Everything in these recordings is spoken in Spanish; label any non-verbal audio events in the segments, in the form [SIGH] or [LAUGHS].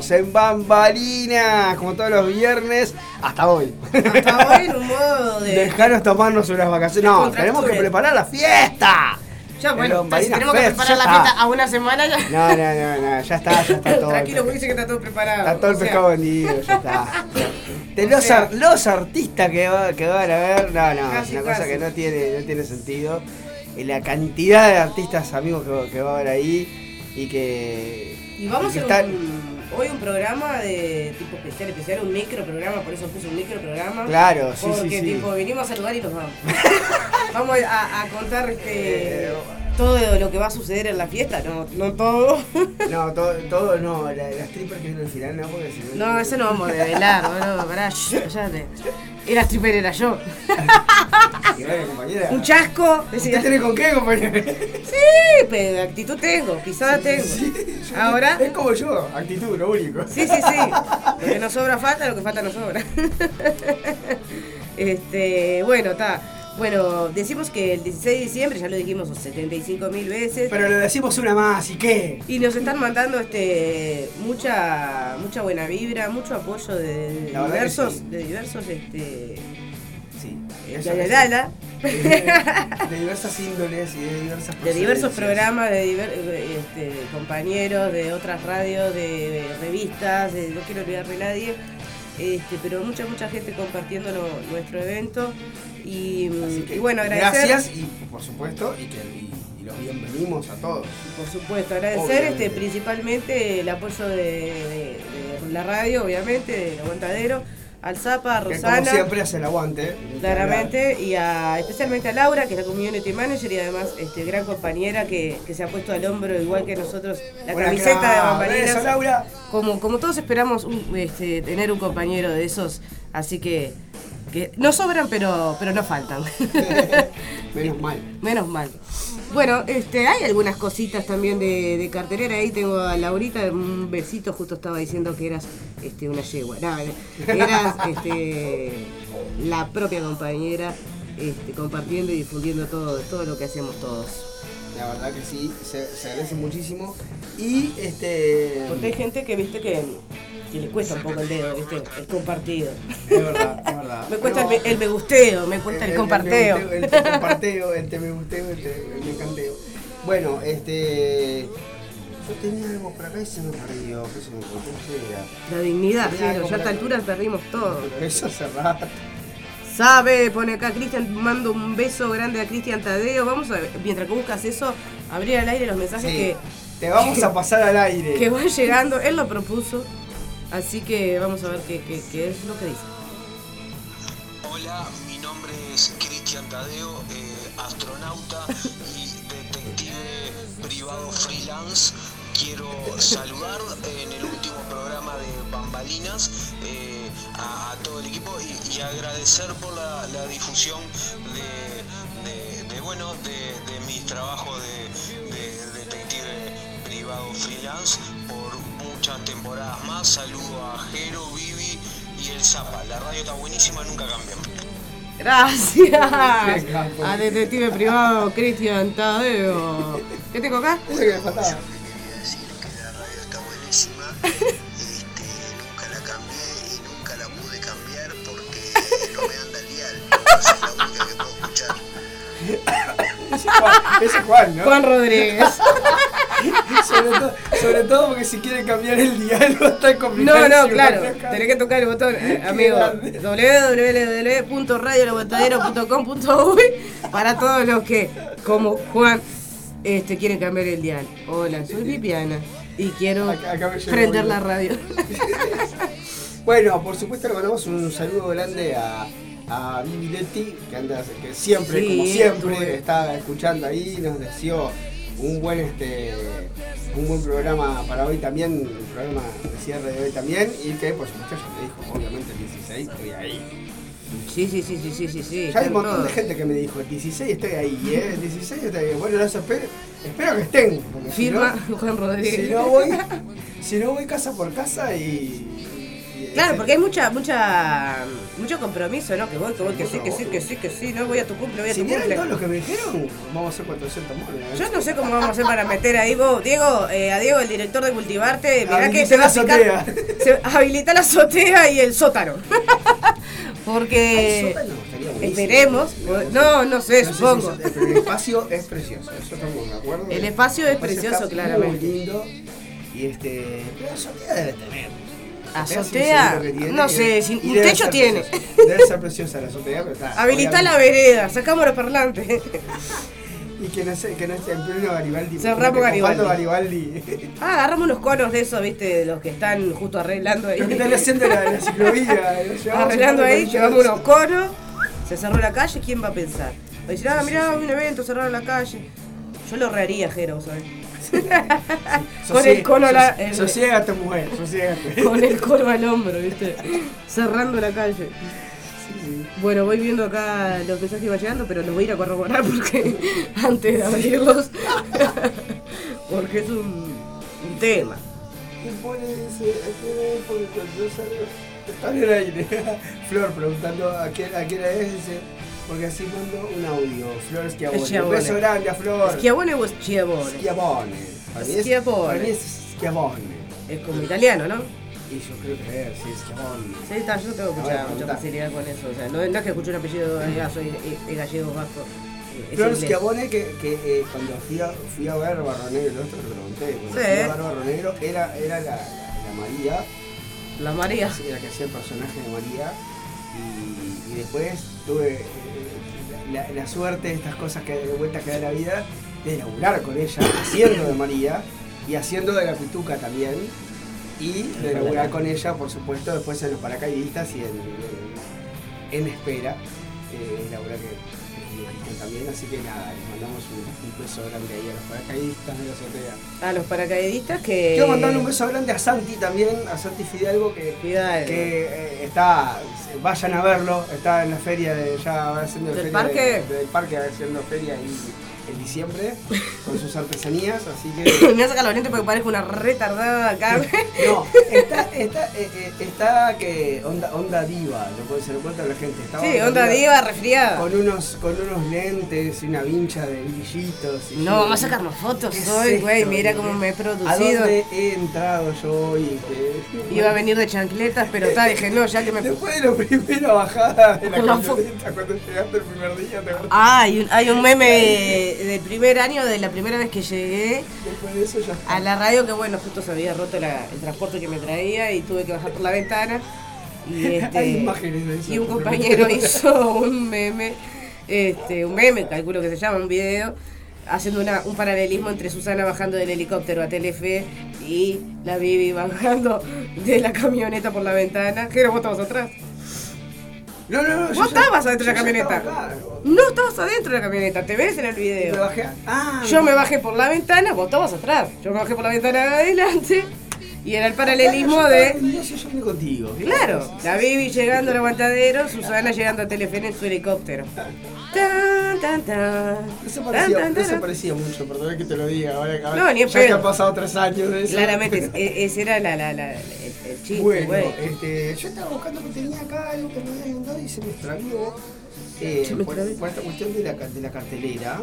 estamos en Bambalinas, como todos los viernes, hasta hoy. Hasta hoy en un modo de. Dejaros tomarnos unas vacaciones. No, tenemos que preparar la fiesta. Ya, bueno, tenemos que preparar la fiesta a una semana ya. No, no, no, no, ya está, ya está todo. Tranquilo, dice que está todo preparado. Está todo el pescado vendido, ya está. [LAUGHS] De los, sea- ar- los artistas que, va- que van a ver, no, no, Casi, es una cosa casi. que no tiene, no tiene sentido. Y la cantidad de artistas amigos que, que va a haber ahí y que. Y vamos que a están- un, hoy un programa de tipo especial, especial, un micro programa, por eso puse un micro programa. Claro, sí, porque sí, sí. tipo venimos a saludar y nos vamos. [LAUGHS] vamos a, a contar este, Eh, todo lo que va a suceder en la fiesta, no, no todo. [LAUGHS] No, todo, todo no, la, las strippers que vienen al final no, porque si No, eso no vamos a develar, [LAUGHS] boludo, pará, shh, cállate. Era stripper, era yo. [LAUGHS] Bueno, compañera. Un chasco, ¿Usted tiene con qué, compañera? Sí, pero actitud tengo, pisada tengo. Ahora, Es como yo, actitud, lo único. sí, sí, sí. Lo que nos sobra falta, lo que falta nos sobra. Este, bueno, está. Bueno, decimos que el 16 de diciembre, ya lo dijimos 75 mil veces. Pero le decimos una más, ¿y qué? Y nos están mandando este mucha mucha buena vibra, mucho apoyo de, La diversos, sí. de diversos este Sí. de, eso de- es- de- diversas índoles y de diversas de diversos programas, de diver- eh, este, compañeros, de otras radios, de, de revistas, de- no quiero olvidar de nadie, este, pero mucha, mucha gente compartiendo no- nuestro evento. Y, que y bueno, agradecer. Gracias y por supuesto, y que y, y los bienvenimos a todos. Por supuesto, agradecer Obviamente. este, principalmente el apoyo de, de- de la radio, obviamente, del aguantadero, al Zapa, a Que como Rosana. siempre hace el aguante. Claramente, y a, especialmente a Laura, que es la community manager y además este, gran compañera que, que se ha puesto al hombro, igual que nosotros, la camiseta de bambalinas. Eso, Laura. Como, como todos esperamos un- este, tener un compañero de esos, así que, que no sobran, pero, pero no faltan. [LAUGHS] Menos mal. Menos mal. Bueno, este, hay algunas cositas también de, de cartelera. Ahí tengo a Laurita, un besito, justo estaba diciendo que eras este, una yegua. No, eras [LAUGHS] este, la propia compañera este, compartiendo y difundiendo todo, todo lo que hacemos todos. La verdad que sí, se, se agradece muchísimo. Y este. Porque hay gente que viste que, que le cuesta un poco el dedo, ¿viste? El compartido. Es verdad, es verdad. Me cuesta el, Pero- el me gusteo, me cuesta el, comparteo. El, te comparteo, el te me gusteo, el te el me encanteo. Bueno, este. Yo tenía algo por acá y se me perdió. ¿Qué se me era? La dignidad, algo ya a esta altura perdimos todo. Pero eso hace rato. Sabe, pone acá Cristian, mando un beso grande a Cristian Tadeo. Vamos a ver, mientras que buscas eso, abrir al aire los mensajes Sí, que, te vamos a pasar al aire. que van llegando. Él lo propuso, así que vamos a ver qué, es lo que dice. Hola, mi nombre es Cristian Tadeo, eh, astronauta y detective privado freelance. Quiero saludar en el último programa de Bambalinas eh, a, todo el equipo y, agradecer por la, difusión de, de- de, bueno de, mis trabajos de, de detective privado freelance muchas temporadas más. Saludo a Jero, Vivi y el Zapa. La radio está buenísima, nunca cambian. Gracias [LAUGHS] a detective privado Cristian Tadeo. ¿Qué tengo acá? Eso que me faltaba. Quería decir que la radio está buenísima. [LAUGHS] Este, nunca la cambié y nunca la pude cambiar porque no me anda el dial. Esa es la única que puedo escuchar. Ese es Juan, ese es Juan, ¿no? Juan Rodríguez. [LAUGHS] [LAUGHS] Sobre, todo, sobre todo porque si quieren cambiar el a estar complicado. No, no, claro. Tenés que tocar el botón, eh, amigo. grande. www.radiolaguantadero.com.uy para todos los que, como Juan, este, quieren cambiar el dial. Hola, soy Viviana y quiero Acá- acá prender la radio. [LAUGHS] Bueno, por supuesto le mandamos un saludo grande a, a Vivi Letti, que anda, que siempre, Sí, como siempre, estuve. está escuchando ahí, nos deseó un buen este un buen programa para hoy también, un programa de cierre de hoy también, y que por supuesto ya me dijo, obviamente el 16 estoy ahí. Sí, sí, sí, sí, sí, sí, sí. Ya hay un montón todos. de gente que me dijo, el 16 estoy ahí, ¿eh? El 16 estoy ahí. Bueno, los espero, espero que estén. si Firma no- [LAUGHS] Juan Rodríguez. Si no voy, si no voy casa por casa y Claro, porque hay mucha, mucha, mucho compromiso, ¿no? Que voy, que voy, que sí, que sí, que sí, que sí, no voy a tu cumple, voy a Si tu vieron cumple. todos los que me dijeron, vamos a hacer 400 monos. Yo no sé cómo vamos a hacer para meter ahí, vos, Diego, eh, a Diego, el director de Cultivarte, mirá que se va a la picar, se- habilita la azotea y el sótano. [LAUGHS] Porque esperemos, no, no sé, No sé si supongo. eso- pero el espacio es precioso, eso acuerdo. El espacio es precioso, claramente. Lindo. Y este. Pero azotea debe tener. Azotea, tiene, no sé, un techo tiene. preciosa. Debe ser preciosa la azotea, pero está. Habilita la vereda, sacamos los parlantes. [LAUGHS] Y que no, sé, que no esté en pleno Garibaldi. Cerramos Garibaldi. Garibaldi. [LAUGHS] Ah, agarramos unos conos de esos, viste, de los que están justo arreglando ahí. Lo que están haciendo la, la ciclovía. [LAUGHS] Arreglando ahí, llevamos unos conos, se cerró la calle, ¿quién va a pensar? Va a decir, ah, mirá, un evento, cerraron la calle. Yo lo reharía, Jero, ¿sabes? [LAUGHS] con el cono a la, Sosiégate, mujer, sosiégate. [LAUGHS] con el cono al hombro, ¿viste? [LAUGHS] Cerrando la calle. Bueno, voy viendo acá los mensajes que van llegando, pero los voy a ir a corroborar porque antes de abrirlos, porque es un, un tema. ¿Qué pone? Este porque cuando yo salgo. Está en el aire. Flor preguntando a quién, a quién es, dice. Porque así mando un audio. Flor Schiavone. Un beso grande a Flor. ¿Schiavone o Schiavone? Schiavone. Para mí es- Schiavone. Para mí es Schiavone. Es como italiano, ¿no? Y yo creo que es, sí, Schiavone. Sí, está, yo tengo mucha, mucha facilidad con eso. O sea, no, no es que escuche un apellido, diga, soy eh, eh, gallego vasco. eh, es Flor. Schiavone que, que eh, cuando fui a, fui a ver Barro Negro, el otro lo pregunté, cuando Sí. fui a ver Barro Negro era, era la, la María, La María. La que hacía el personaje de María. Y, y después tuve la, la suerte de estas cosas que de vueltas que da la vida, de laburar con ella, haciendo de María y haciendo de la pituca también. Y de laburar con ella, por supuesto, después en los paracaidistas y en, en, en espera. Eh, laburar que, también, así que nada, les mandamos un, un beso grande ahí a los paracaidistas de la azotea. A los paracaidistas que. Quiero mandarle un beso grande a Santi también, a Santi Fidalgo, que, Fidalgo. que eh, está, vayan a verlo, está en la feria de, ya haciendo ¿Del feria parque? de- del parque haciendo feria en diciembre con sus [LAUGHS] artesanías, así que Me voy a sacar los lentes porque parezco una retardada acá. no, está, está, eh, eh, está que onda, onda diva, lo se lo cuenta la gente. Sí, onda diva, resfriada. con unos, con unos lentes y una vincha de brillitos. y No, yo- vamos a sacarnos fotos ¿Qué es hoy, güey. Mira cómo me he ¿A producido. dónde he entrado yo hoy? Iba a venir de chancletas, pero está, dije, no, ya que me. [LAUGHS] Después de la primera bajada de la camioneta, cuando llegaste el primer día, te? Ah, hay un, hay un meme del primer año, de la primera vez que llegué Después de eso ya está. a la radio, que bueno, justo se había roto la- el transporte que me traía y tuve que bajar por la ventana. Y, [LAUGHS] este, Hay imágenes de eso. y un compañero hizo un meme, este, un meme, calculo que se llama, un video, haciendo una- un paralelismo entre Susana bajando del helicóptero a Telefe y la Bibi bajando de la camioneta por la ventana. ¿Qué vos estabas atrás? No, no, no. Vos estabas adentro de la camioneta. estaba. No estabas adentro de la camioneta, te ves en el me video. bajé. Ah, Yo me bajé por la ventana, vos estabas atrás. Yo me bajé por la ventana de adelante y era el paralelismo Yo de. Yo yo vine contigo. Claro, la Bibi llegando al aguantadero, Susana llegando a Telefe en su helicóptero. Tan, tan, tan. Eso parecía, tan, eso tan. parecía mucho, perdón que te lo diga. Ahora, ahora- No, ni ya que pedo. han pasado tres años de eso. Claramente, e- ese era la, la, la- el, el chiste, Bueno, este, yo estaba buscando que tenía acá algo que me había mandado y se me extravió. Eh, por, por esta cuestión de la, de la cartelera.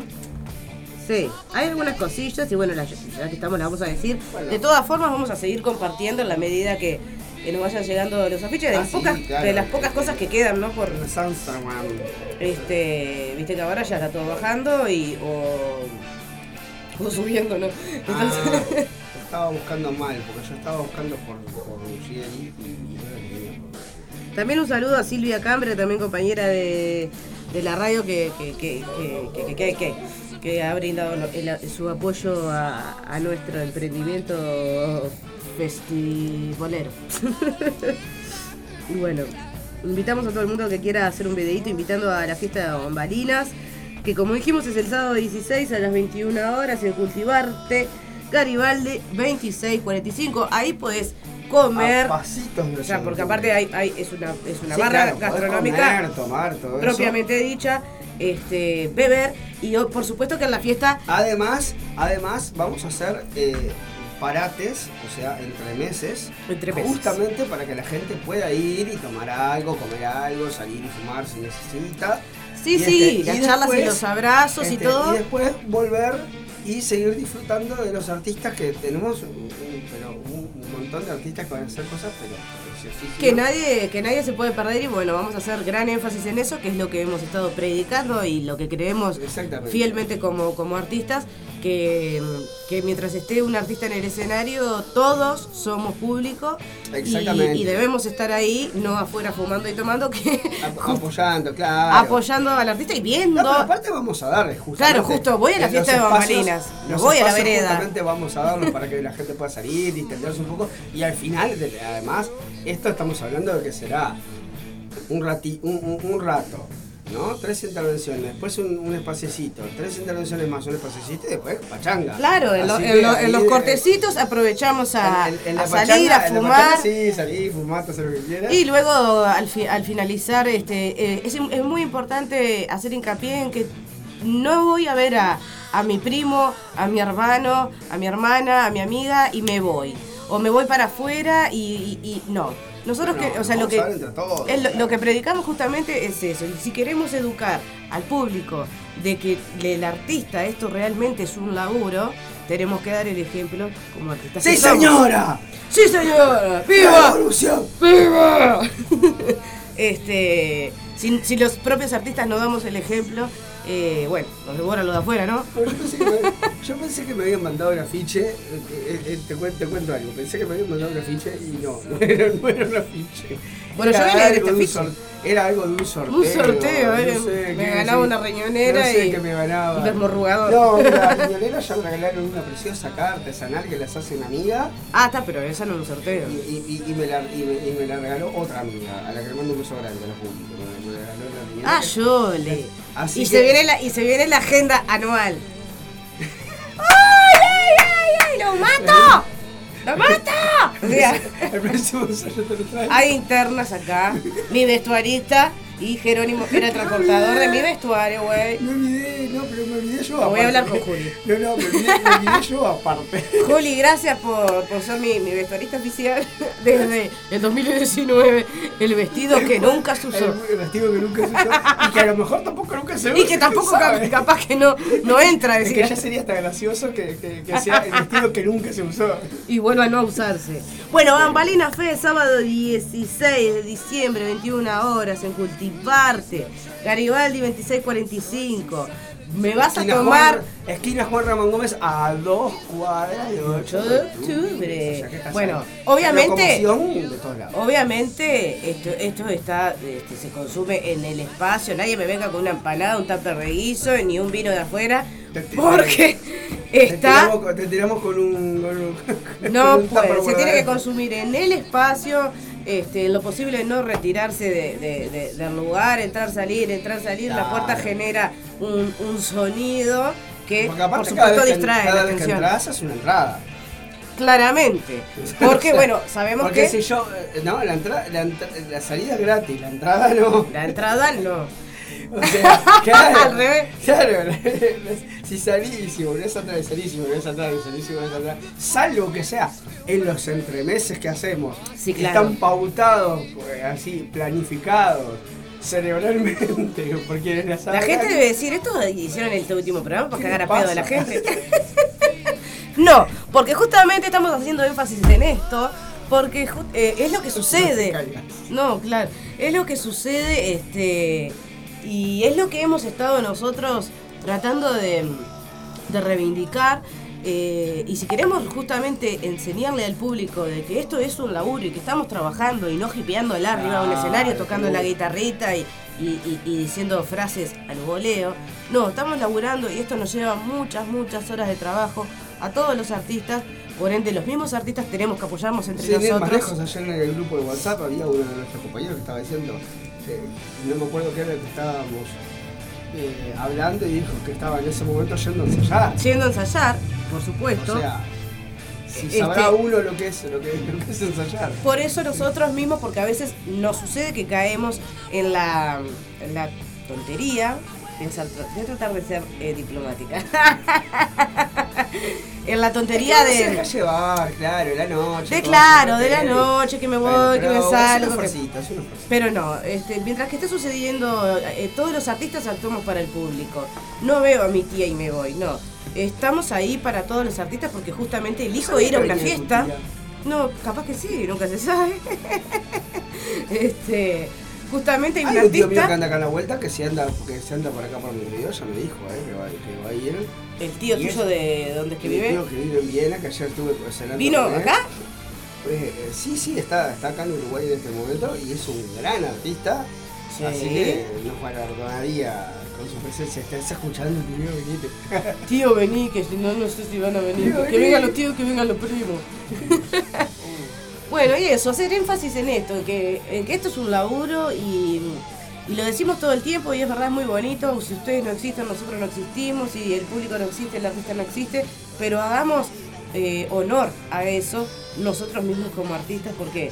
Sí, hay algunas cosillas y bueno, la- ya que estamos las vamos a decir. Bueno. De todas formas vamos a seguir compartiendo en la medida que, que nos vayan llegando los afiches de Ah, las sí, pocas, claro. de las pocas cosas que quedan, ¿no? Por Sunsterman. este, viste que ahora ya está todo bajando y o, o subiendo, ¿no? Ah, [LAUGHS] estaba buscando mal, porque yo estaba buscando por, por Luciani y también un saludo a Silvia Cambre, también compañera de, de la radio que, que, que, que, que, que- que- que ha brindado el- su apoyo a, a nuestro emprendimiento festivalero. [LAUGHS] y bueno, invitamos a todo el mundo que quiera hacer un videito invitando a la fiesta de Bombalinas, que como dijimos es el sábado 16 a las 21 horas en Cultivarte, Garibaldi 2645. Ahí puedes comer. Pasitos O sea, eso. porque aparte hay, hay- es una, es una Sí, barra claro, podés gastronómica comer, tomar, todo eso. propiamente dicha, este, beber y por supuesto que en la fiesta Además, además vamos a hacer eh, parates, o sea, entre meses, Entre meses. justamente para que la gente pueda ir y tomar algo, comer algo, salir y fumar si necesita. Sí, Y sí, este, las y charlas y después, los abrazos y Este, todo. Y después volver y seguir disfrutando de los artistas que tenemos, pero un, un montón de artistas que van a hacer cosas, pero que nadie, que nadie se puede perder y bueno, vamos a hacer gran énfasis en eso, que es lo que hemos estado predicando y lo que creemos fielmente como, como artistas, que, que mientras esté un artista en el escenario, todos somos público y, Exactamente. y debemos estar ahí, no afuera fumando y tomando, que Ap- apoyando, claro. apoyando al artista y viendo. No, pero aparte vamos a darle justamente. Claro, justo, voy a la fiesta de bambalinas, los voy a la vereda. Justamente vamos a darlos para que la gente pueda salir, distenderse un poco. Y al final, de- además, esto estamos hablando de que será un, rati, un, un- un rato, ¿no? Tres intervenciones, después un, un espaciecito, tres intervenciones más, un espaciecito y después pachanga. Claro, en, lo- Así en que lo- en ahí, los cortecitos aprovechamos a, en- salir, a fumar. pachanga, sí, salir, fumar, hacer lo que quieras. Y luego al, fi- al finalizar, este, eh, es, es muy importante hacer hincapié en que no voy a ver a, a mi primo, a mi hermano, a mi hermana, a mi amiga y me voy. O me voy para afuera y, y- y no. Nosotros No, que, o sea, lo que, todos. es lo, lo que predicamos justamente es eso. Y si queremos educar al público de que el artista esto realmente es un laburo, tenemos que dar el ejemplo como artistas. ¡Sí, señora! ¡Sí, señora! ¡La ¡Viva! revolución! ¡Viva! [LAUGHS] este, si, si los propios artistas no damos el ejemplo, eh, bueno, nos devora lo de afuera, ¿no? Yo pensé, que me, yo pensé que me habían mandado el afiche, eh, eh, eh, te, cuen- te cuento algo, pensé que me habían mandado el afiche y no, [LAUGHS] no era, no era un afiche. Bueno, Era yo vine a algo este de un afiche. sor- Era algo de un sorteo. Un sorteo, no sé me ganaba una riñonera no sé y qué me ganaba. un desmorrugador. No, [LAUGHS] la riñonera ya me regalaron una preciosa carta artesanal que las hace una amiga Ah, está, pero esa no es un sorteo. y, y- y- y me la, y, me, y me la regaló otra amiga, a la que le mando un beso grande a la pública. Me, me regaló la riñonera. Ah, yo le. Así Y que- se, viene la, y se viene la agenda anual. ¡Ay, ay, ay, ay! ¡Lo mato! ¡Lo mato! O sea, hay internas acá. Mi vestuarista y Jerónimo era el transportador de mi vestuario, güey. Me olvidé, no, pero me olvidé yo Lo voy a aparte. hablar con Juli. [LAUGHS] No, no, me olvidé, me olvidé yo aparte. [LAUGHS] Juli, gracias por, por ser mi, mi vestuarista oficial [LAUGHS] desde el 2019. El vestido que nunca se usó. El vestido que nunca se usó y que a lo mejor tampoco nunca se usa. Y que tampoco ¿quién cap- sabe? capaz que no, no entra. Es que ya sería hasta gracioso que, que, que sea el vestido que nunca se usó. y vuelva a no usarse. Bueno, Bambalina Fe, sábado 16 de diciembre, 21 horas, en Cultivarte. Garibaldi 2645. Me vas a tomar Juan- esquina Juan Ramón Gómez a dos cuadras de 8 de octubre. Bueno, obviamente- De todos lados. Obviamente esto, esto está, este, se consume en el espacio, nadie me venga con una empanada, un tupper de guiso, ni un vino de afuera, Te- porque [LAUGHS] Te está, tiramos, te tiramos con un. Con un [LAUGHS] con no un se tiene que consumir en el espacio, este, en lo posible no retirarse de- de- de- del lugar, entrar, salir, entrar, salir, la puerta genera un, un sonido que por supuesto que, distrae cada la vez que atención. entras es una entrada. Claramente, porque [LAUGHS] O sea, bueno, sabemos Porque que si yo, eh, no, la, entrada, la, la salida es gratis, la entrada no. la entrada no. O sea, [LAUGHS] claro, Al revés. Claro, si salís y volvés atrás, salís y volvés atrás, y salís y volvés atrás, salvo que sea en los entremeses que hacemos, Sí, claro. están pautados, pues, así, planificados cerebralmente [LAUGHS] por quienes las La gente debe decir, esto hicieron este último programa para ¿Qué cagar a pedo de la gente. [LAUGHS] no, porque justamente estamos haciendo énfasis en esto, porque eh, es lo que sucede. No, claro, es lo que sucede, este, y es lo que hemos estado nosotros tratando de, de reivindicar. eh, y si queremos justamente enseñarle al público de que esto es un laburo y que estamos trabajando y no hipeando al arriba de un escenario tocando la guitarrita y, y- y- y diciendo frases al voleo. No, estamos laburando y esto nos lleva muchas, muchas horas de trabajo a todos los artistas. Por ende, los mismos artistas tenemos que apoyarnos entre Sin ir más nosotros. lejos, ayer en el grupo de WhatsApp había uno de nuestros compañeros que estaba diciendo, eh, no me acuerdo qué era que estábamos eh, hablando y dijo que estaba en ese momento yendo a ensayar. Yendo a ensayar, por supuesto. O sea, si Este- sabrá uno lo que es, lo que, lo que es ensayar. Por eso nosotros mismos, porque a veces nos sucede que caemos en la, en la tontería, voy a tratar de ser eh, diplomática, [LAUGHS] en la tontería Es que se de. deja llevar, claro, la noche. De claro, se de la noche, que me voy, que me salgo. que-. Pero no, este, mientras que esté sucediendo, eh, todos los artistas actuamos para el público. No veo a mi tía y me voy, no. Estamos ahí para todos los artistas porque justamente elijo ¿Sabés ir a una fiesta. No, capaz que sí, nunca se sabe. [LAUGHS] este, justamente hay un Hay un tío mío que artista, anda acá a la vuelta que se anda, que se anda por acá por mi río, ya me dijo, eh, que va, que va a ir. el tío y tuyo es- de donde es que vive, tío que vive en Viena, que ayer estuve cenando ¿vino con él. acá? Eh, sí, sí, está, está acá en Uruguay en este momento y es un gran artista. Sí. Así que nos galardonaría con su presencia. Estás escuchando, tío, venite. Tío, vení, que si no, no sé si van a venir. Tío, que vengan los tíos, que vengan los primos. [LAUGHS] bueno, y eso, hacer énfasis en esto, que, en que esto es un laburo y, lo decimos todo el tiempo y es verdad, es muy bonito. Si ustedes no existen, nosotros no existimos, si el público no existe, el artista no existe, pero hagamos eh, honor a eso nosotros mismos como artistas, porque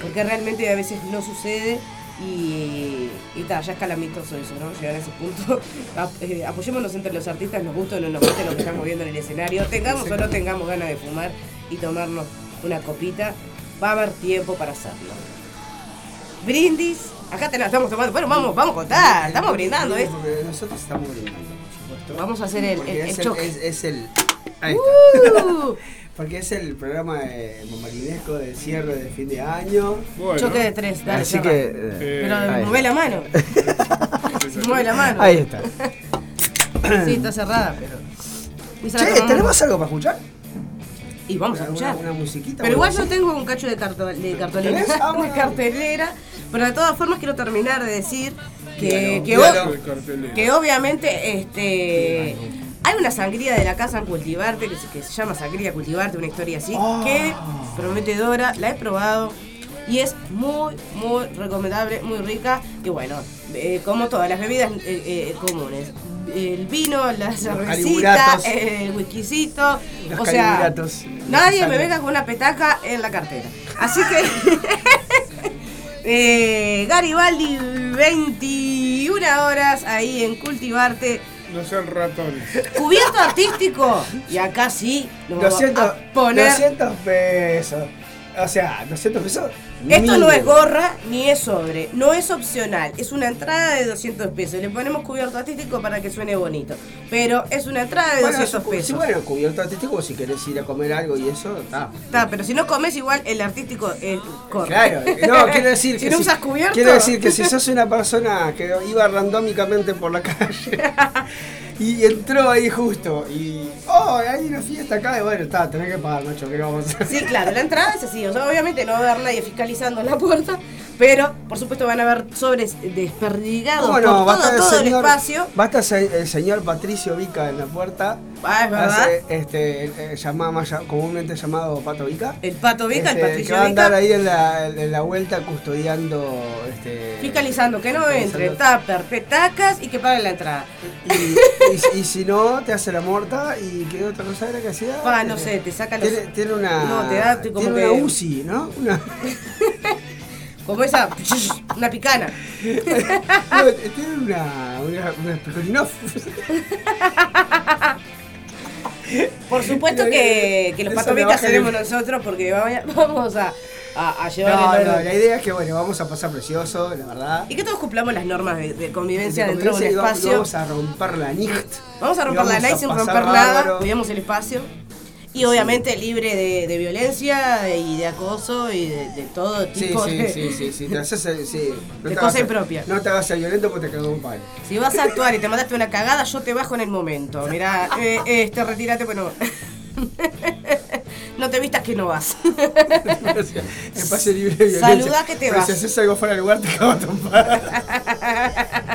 porque realmente a veces no sucede y, y ta, ya es calamitoso eso, ¿no? Llegar a ese punto. [LAUGHS] Eh, apoyémonos entre los artistas, nos gusta o no nos gusta lo que estamos viendo en el escenario, tengamos o no tengamos ganas de fumar y tomarnos una copita, va a haber tiempo para hacerlo. Brindis, acá te la estamos tomando, bueno, vamos, vamos a contar, estamos brindando, ¿eh? Nosotros estamos brindando, por supuesto. Vamos a hacer el, Porque el, es, el choque. es, es el. Ahí está. Uh, [LAUGHS] Porque es el programa de Mamarinesco de cierre de fin de año. Bueno, choque de tres, dale, Así cerra. que. eh, Eh, Pero mueve la mano, [LAUGHS] mueve la mano. Ahí está. Sí, está cerrada, pero... Che. ¿tenemos algo para escuchar? Y vamos a escuchar. Una, una musiquita. Pero igual yo tengo un cacho de, carto- de cartolina, ¿Tenés? Ah, [LAUGHS] bueno. cartelera, pero de todas formas quiero terminar de decir que, que, obviamente este hay una sangría de la casa en Cultivarte que se, que se llama Sangría Cultivarte, una historia así, Ah. que prometedora, la he probado y es muy, muy recomendable, muy rica y bueno, eh, como todas las bebidas eh, eh, comunes. El vino, la cervecita, el whiskycito, Los o sea, nadie me venga con una petaca en la cartera. Así que [LAUGHS] eh, Garibaldi 21 horas ahí en Cultivarte. No sean ratones. Cubierto artístico. Y acá sí nos vamos 200, a poner. 200 pesos. O sea, 200 pesos. Esto no es gorra ni es sobre, no es opcional, es una entrada de 200 pesos. Le ponemos cubierto artístico para que suene bonito, pero es una entrada de Bueno, 200 su- pesos. Sí, bueno, cubierto artístico, si querés ir a comer algo y eso, está. Está, pero si no comes igual, el artístico es corre. Claro, no, [LAUGHS] quiero decir Si que no usas cubierto. Quiero decir que si sos una persona que iba randómicamente por la calle [LAUGHS] y entró ahí justo y oh, hay una fiesta acá, y bueno, está, tenés que pagar, macho, que no vamos a hacer. Sí, claro, la entrada es así. O sea, obviamente no va a haber nadie fiscalizando en la puerta, pero por supuesto van a haber sobres desperdigados ¿Cómo no? por todo, todo el espacio. va a estar el señor Patricio Vica en la puerta. Ah, es verdad. Hace, este, eh, llamado, más ll- comúnmente llamado Pato Vica. El Pato Vica, el Este, Patricio que va a andar Vica, ahí en la, en la vuelta custodiando este, fiscalizando que no entre tupper, petacas y que paguen la entrada. Y, y- y si no, te hace la morta y qué otra cosa era que hacía. Ah, no sé, te saca los. Tiene, tiene una. No, te da como tiene que- una UCI, ¿no? Una, [LAUGHS] Como esa. Una picana. [LAUGHS] no, tiene una. Una, una. Por supuesto que, que los Eso Pato le Vicas baja el- seremos nosotros porque vamos a, a, a llevar No, el no, orden. la idea es que, bueno, vamos a pasar precioso, la verdad. Y que todos cumplamos las normas de, de convivencia De dentro de un convivencia y vamos- espacio. Vamos a romper la NICT. Vamos a romper la vamos a sin romper nada, cuidamos el espacio. Y obviamente libre de, de violencia y de acoso y de, de todo Sí, tipo sí, de... sí, sí, sí, te haces sí. [LAUGHS] No De cosa impropia. No te hagas el violento porque te cagó un palo. Si vas a actuar y te mandaste una cagada, yo te bajo en el momento. Mirá, [LAUGHS] eh, este, retírate, bueno... [LAUGHS] no te vistas que no vas. [LAUGHS] Espacio libre de violencia. Saludá que te Pero vas. Si haces algo fuera del lugar, te cago a trompar.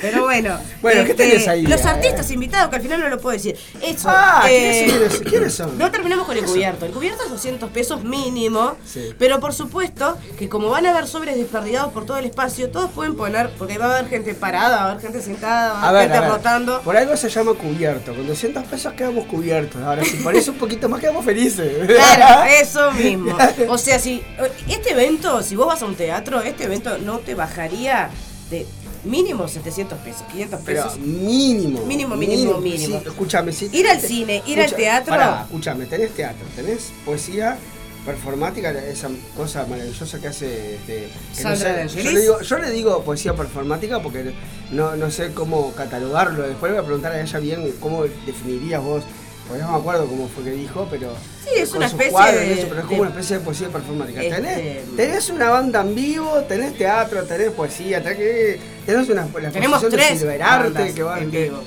Pero bueno, [LAUGHS] Bueno, ¿qué tenés ahí? los Eh. artistas invitados, que al final no lo puedo decir. Eso, Ah, eh, ¿quiénes son? ¿Quiénes son? [LAUGHS] No terminamos con el cubierto. El cubierto es 200 pesos mínimo. Sí. Pero por supuesto que como van a haber sobres desperdigados por todo el espacio, todos pueden poner, porque va a haber gente parada, va a haber gente sentada, va a haber gente ver. rotando. Por algo se llama cubierto. Con 200 pesos quedamos cubiertos. Ahora, si pones un poquito más, quedamos felices. [LAUGHS] Claro, eso mismo. O sea, si este evento, si vos vas a un teatro, este evento no te bajaría de mínimo 700 pesos, 500 Pero pesos. mínimo. Mínimo, mínimo, mínimo. Sí, escúchame, sí. Ir al cine, ir al teatro. Pará, escúchame, tenés teatro, tenés poesía performática, esa cosa maravillosa que hace este, que sé, yo, le digo, yo le digo poesía performática porque no, no sé cómo catalogarlo. Después le voy a preguntar a ella bien cómo definirías vos. Porque no me acuerdo cómo fue que dijo, pero. Sí, es una especie cuadros de- eso, pero es como de- una especie de poesía performática. Este- Tenés, tenés una banda en vivo, tenés teatro, tenés poesía, tenés, que- tenés una la Tenemos exposición de tres Silverarte bandas que va en vivo.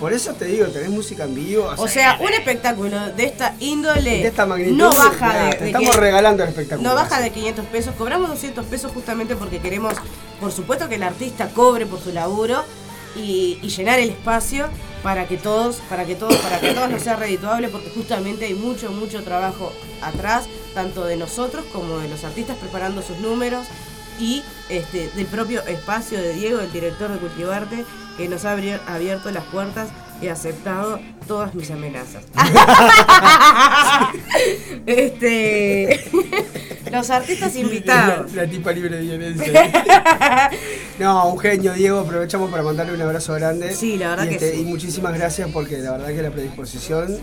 Por eso te digo, tenés música en vivo. O sea, un espectáculo de esta índole de esta magnitud. no baja mirá, de, te de estamos que- regalando el espectáculo. no baja de 500 pesos. Cobramos 200 pesos justamente porque queremos, por supuesto, que el artista cobre por su laburo y, y llenar el espacio para que todos, para que todos, para que todos nos sea redituable, porque justamente hay mucho, mucho trabajo atrás, tanto de nosotros como de los artistas preparando sus números y este, del propio espacio de Diego, el director de Cultivarte, que nos ha abierto las puertas y aceptado todas mis amenazas. [LAUGHS] este, los artistas invitados. La, la tipa libre de violencia. [LAUGHS] no, un genio, Diego. Aprovechamos para mandarle un abrazo grande. Sí, la verdad y que este, sí. Y muchísimas gracias porque la verdad que la predisposición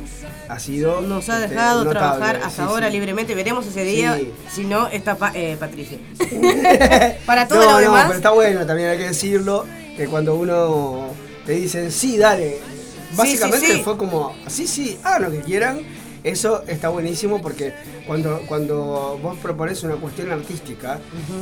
ha sido. Nos ha este, dejado trabajar Sí, hasta ahora sí. libremente. Veremos ese día. Sí. Si no, está pa- eh, Patricia. [LAUGHS] Para todo no, lo no, demás. pero está bueno, también hay que decirlo, que cuando uno te dicen, sí, dale, básicamente sí, sí. fue como, sí, sí, hagan lo que quieran, eso está buenísimo porque cuando, cuando vos propones una cuestión artística,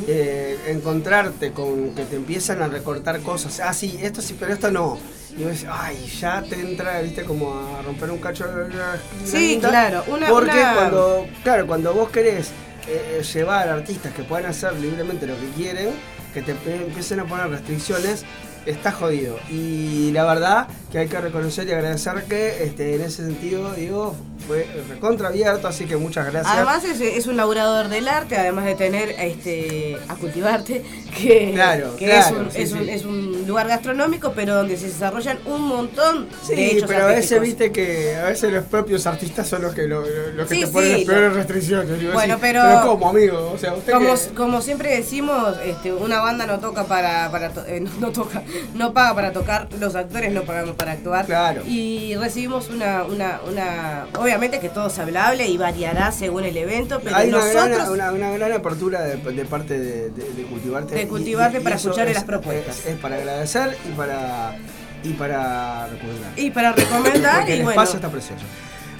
eh, encontrarte con que te empiezan a recortar cosas, ah, sí, esto sí, pero esto no. Y vos decís, ay, ya te entra, viste, como a romper un cacho de la Sí, claro, una- Porque una- cuando, claro, cuando vos querés eh, eh, llevar artistas que puedan hacer libremente lo que quieren, que te empiecen a poner restricciones, está jodido. Y la verdad que hay que reconocer y agradecer que este, en ese sentido, digo, fue recontra abierto, así que muchas gracias. Además es, es un laburador del arte, además de tener este a cultivarte, [LAUGHS] que, Claro, que claro, es, un, sí, es, un, sí. es un lugar gastronómico, pero donde se desarrollan un montón Sí, de hechos pero a veces viste que a veces los propios artistas son los que, lo- lo- los que te ponen las peores restricciones. Digo, Bueno, pero- pero ¿cómo, amigo? O sea, usted Como, que- como siempre decimos, este, una banda no toca para, para to- eh, [LAUGHS] no, no toca, no paga para tocar, los actores no pagamos para actuar. Claro. Y recibimos una, una, una, obviamente que todo es hablable y variará según el evento, pero Hay una nosotros gran, una, una gran apertura de, de parte de, de- de Cultivarte. De y- Cultivarte y- y para eso escucharle es- las propuestas. Es, es para agradecer y para, y para recomendar. y para recomendar Porque y el bueno. espacio está precioso.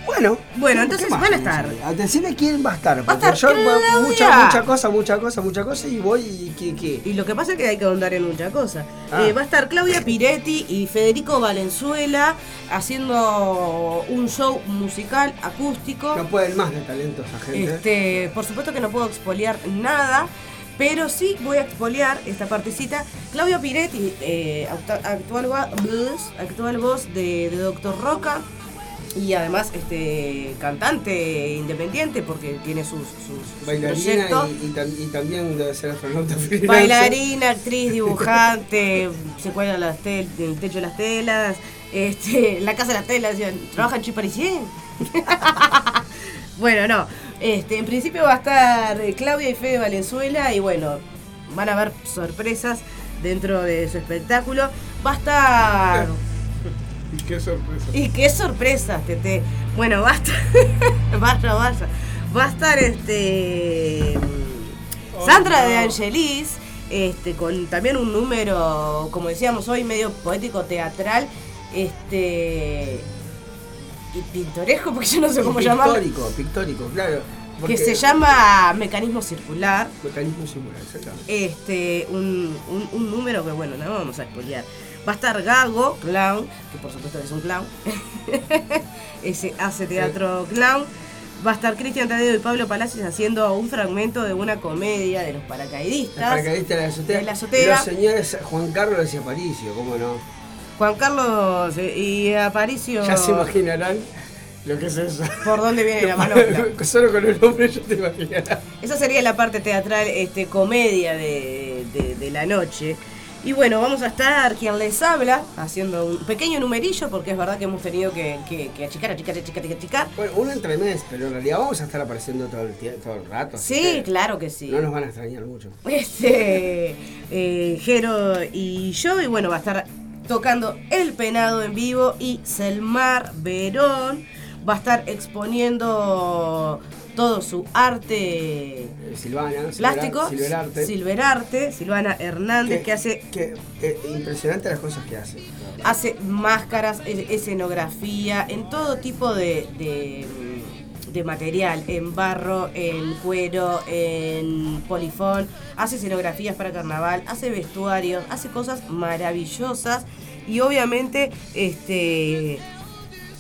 Bueno, Bueno, ¿qué entonces van a estar. Decime quién va a estar. Va a Porque estar yo Claudia. mucha, mucha cosa, mucha cosa, mucha cosa y voy y qué, qué. Y lo que pasa es que hay que ahondar en mucha cosa. Ah. Eh, va a estar Claudia Piretti y Federico Valenzuela haciendo un show musical acústico. No pueden más de talento esa gente. Este, por supuesto que no puedo expoliar nada, pero sí voy a expoliar esta partecita. Claudio Piretti, eh, actual, actual voz de, de Doctor Roca y además este cantante independiente porque tiene sus, sus Bailarina y, y tam- y también debe ser astronauta. [LAUGHS] Bailarina, actriz, dibujante, se cuelga las tel- el techo de las telas, este, la casa de las telas, trabaja en Chiparicien. [LAUGHS] bueno, no. Este, en principio va a estar Claudia y Fede Valenzuela y bueno, van a haber sorpresas dentro de su espectáculo. Va a estar. Y qué sorpresa. Y qué sorpresa, Tete. Bueno, va a estar. [LAUGHS] vaya, vaya. Va a estar este. Sandra de Angelis. Este, con también un número, como decíamos hoy, medio poético teatral. Este. Y pintoresco, porque yo no sé cómo llamarlo. Pictórico, pictórico, claro. Que se llama Mecanismo Circular. Mecanismo singular, exactamente. Este, un, un- un número que bueno, no vamos a spoilear. Va a estar Gago, clown, que por supuesto es un clown. [LAUGHS] Ese hace teatro clown. Va a estar Cristian Tadeo y Pablo Palacios haciendo un fragmento de una comedia de los paracaidistas. El paracaidista de la azotea. De la azotea. Los señores Juan Carlos y Aparicio, ¿cómo no? Juan Carlos eh, y Aparicio. Ya se imaginarán lo que es eso. ¿Por dónde viene la [LAUGHS] manopla? [LAUGHS] Solo con el nombre ya te imaginarás. Esa sería la parte teatral, este, comedia de, de- de la noche. Y bueno, vamos a estar quien les habla, haciendo un pequeño numerillo, porque es verdad que hemos tenido que, que, que achicar, achicar, achicar, achicar. Bueno, uno entre mes, pero en realidad vamos a estar apareciendo todo el, tie- todo el rato. Sí, claro que sí. No nos van a extrañar mucho. Este, eh, Jero y yo, y bueno, va a estar tocando El Penado en vivo y Selmar Verón va a estar exponiendo todo su arte Eh, Silvana, plástico, Silverarte. Silverarte, Silvana Hernández, que, hace que, eh, impresionante las cosas que hace. hace máscaras, escenografía, en todo tipo de, de, de material, en barro, en cuero, en polifón, hace escenografías para carnaval, hace vestuarios, hace cosas maravillosas y obviamente este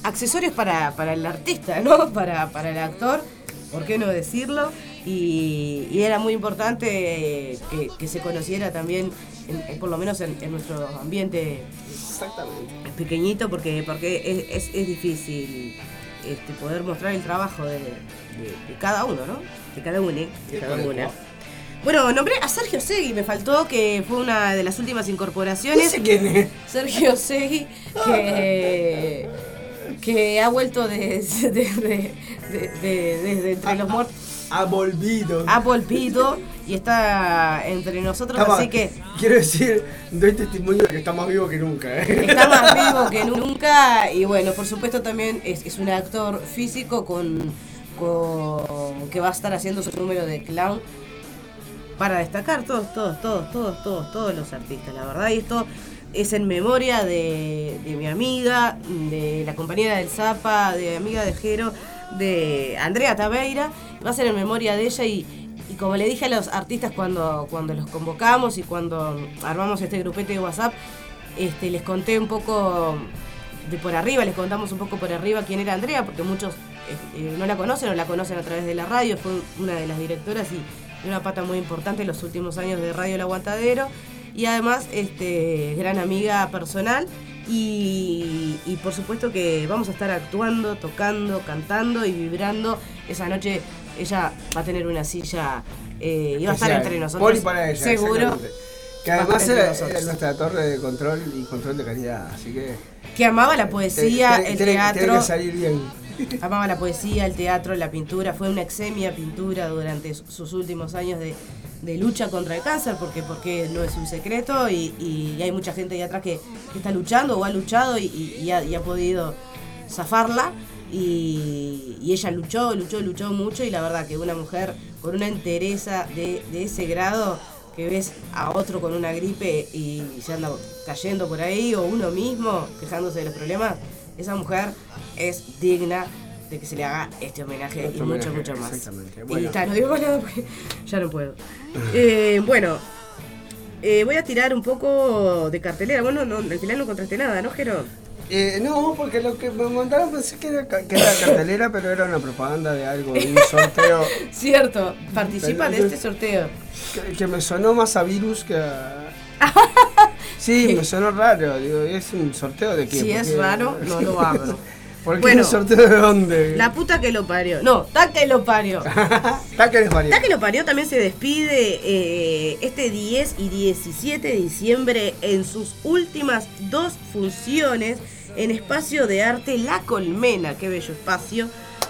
accesorios para, para el artista, ¿no? [LAUGHS] Para, para el actor, ¿por qué no decirlo? Y, y era muy importante eh, que, que se conociera también, en- en- por lo menos en, en nuestro ambiente Exactamente. pequeñito porque porque es, es- es difícil este, poder mostrar el trabajo de, de- de cada uno, ¿no? De cada uno, de cada correcto. una. Bueno, nombré a Sergio Segui, me faltó que fue una de las últimas No incorporaciones. sé quién es. Sergio Segui, que, [LAUGHS] que ha vuelto [LAUGHS] de, de- de- de- de- desde entre los muertos. Ha volvido. Ha volvido y está entre nosotros, Está así más- que Quiero decir, doy testimonio de que está más vivo que nunca. ¿eh? Está más [LAUGHS] vivo que nunca y bueno, por supuesto también es, es un actor físico con, con- que va a estar haciendo su número de clown para destacar todos, todos, todos, todos, todos, todos los artistas, la verdad. Y esto es en memoria de, de mi amiga, de la compañera del Zapa, de amiga de Jero, de Andrea Tabeira. Va a ser en memoria de ella y, y como le dije a los artistas cuando, cuando los convocamos y cuando armamos este grupete de WhatsApp, este, les conté un poco de por arriba, les contamos un poco por arriba quién era Andrea, porque muchos eh, eh, no la conocen o la conocen a través de la radio, fue una de las directoras y una pata muy importante en los últimos años de Radio El Aguantadero y además este, gran amiga personal y, y por supuesto que vamos a estar actuando, tocando, cantando y vibrando. Esa noche ella va a tener una silla eh, y va a estar entre nosotros. Para ella. seguro. Que además era, era nuestra torre de control y control de calidad, así que. Que amaba la poesía, el teatro. Tiene que salir bien. [LAUGHS] Amaba la poesía, el teatro, la pintura. Fue una exemia pintura durante su- sus últimos años de, de lucha contra el cáncer, porque, porque no es un secreto y, y hay mucha gente ahí atrás que, que está luchando o ha luchado y, ha, y ha podido zafarla. Y, y ella luchó, luchó, luchó mucho y la verdad que una mujer con una entereza de, de ese grado que ves a otro con una gripe y se anda cayendo por ahí o uno mismo quejándose de los problemas, esa mujer es digna de que se le haga este homenaje Este y homenaje, mucho, mucho más. exactamente. Y Bueno. está, no digo más nada porque [LAUGHS] ya no puedo. Eh, bueno, eh, voy a tirar un poco de cartelera. Bueno, no, al final no contraste nada, ¿no, Jero? Eh, no, porque lo que me mandaron pensé que era, que era cartelera, pero era una propaganda de algo, de un [LAUGHS] sorteo Cierto, participa de este sorteo. que, que me sonó más a virus que a... [LAUGHS] Sí, me sonó raro, digo, es un sorteo de qué? Si ¿Por es raro, no lo abro. ¿Por qué Bueno, sorteo de dónde? La puta que lo parió. No, ta que lo parió. [LAUGHS] Táqueles varios. Ta que lo parió también se despide eh, este 10 y 17 de diciembre en sus últimas dos funciones en Espacio de Arte La Colmena. Qué bello espacio.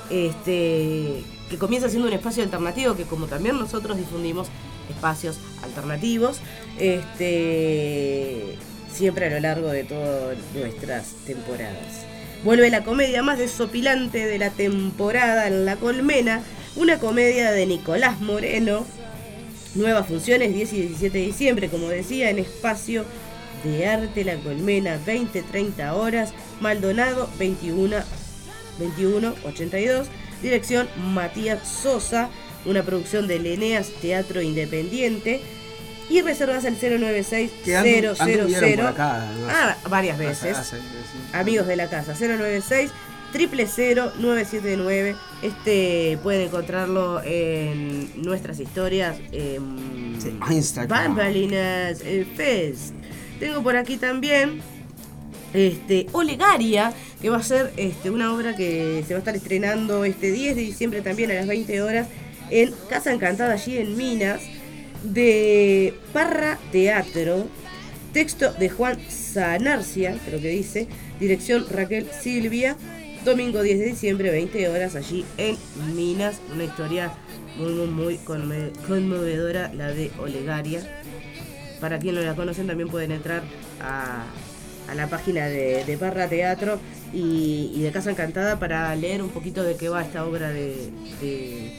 Este, que comienza siendo un espacio alternativo que como también nosotros difundimos espacios alternativos. Este, siempre a lo largo de todas nuestras temporadas. Vuelve la comedia más desopilante de la temporada en La Colmena, una comedia de Nicolás Moreno. Nuevas funciones 10 y 17 de diciembre, como decía, en espacio de arte La Colmena, 20-30 horas, Maldonado 21 2182, dirección Matías Sosa, una producción de Leneas Teatro Independiente. Y reservas al 096 Que andu- 000 anduvieron por acá, además. Ah, varias veces. sí. Amigos de la casa, 096 000 979. Este pueden encontrarlo en nuestras historias. En Sí, Instagram. Bambalinas Fest. Tengo por aquí también este, Olegaria, que va a ser este, una obra que se va a estar estrenando este 10 de diciembre también a las 20 horas en Casa Encantada, allí en Minas, de Parra Teatro. Texto de Juan Sanarcia, creo que dice. Dirección Raquel Silvia. Domingo 10 de diciembre, 20 horas, allí en Minas. Una historia muy, muy, muy conmovedora, la de Olegaria. Para quien no la conocen, también pueden entrar a, a la página de, Parra Teatro y, y de Casa Encantada para leer un poquito de qué va esta obra de, de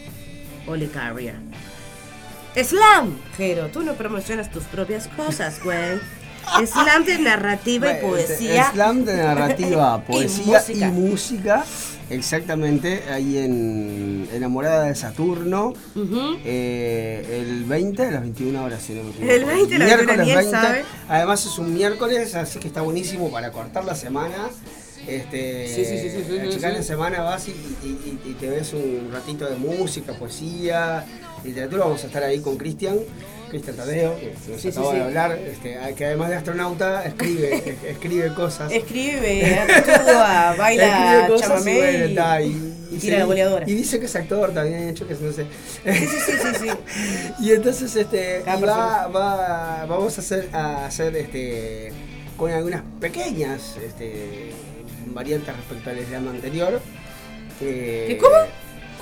Olegaria. Slam, Jero, tú no promocionas tus propias cosas, güey. Slam de narrativa y Bueno, este, poesía. Slam de narrativa, [LAUGHS] poesía y música. música. Exactamente, ahí en Enamorada de Saturno. Eh, el 20 a las 21 horas, si no me equivoco. El 20 a las 21, bien sabe. Además es un miércoles, así que está buenísimo para cortar la semana. Este, Sí, sí, sí, sí, sí, la semana vas y, y- y- y te ves un ratito de música, poesía, literatura. Vamos a estar ahí con Cristian, Cristian Tadeo, que nos Sí, sí, acaba sí. de hablar, este, que además de astronauta escribe, [LAUGHS] es- escribe cosas. Escribe, [LAUGHS] actúa, baila Escribe cosas y bueno, ta, y- y y tira la goleadora. Y dice que es actor también, hecho que no sé. Sí, sí, sí, sí, sí. [LAUGHS] Y entonces este va, va- vamos a hacer a hacer este con algunas pequeñas este, variantes respecto al slam anterior. eh, ¿Qué, cómo?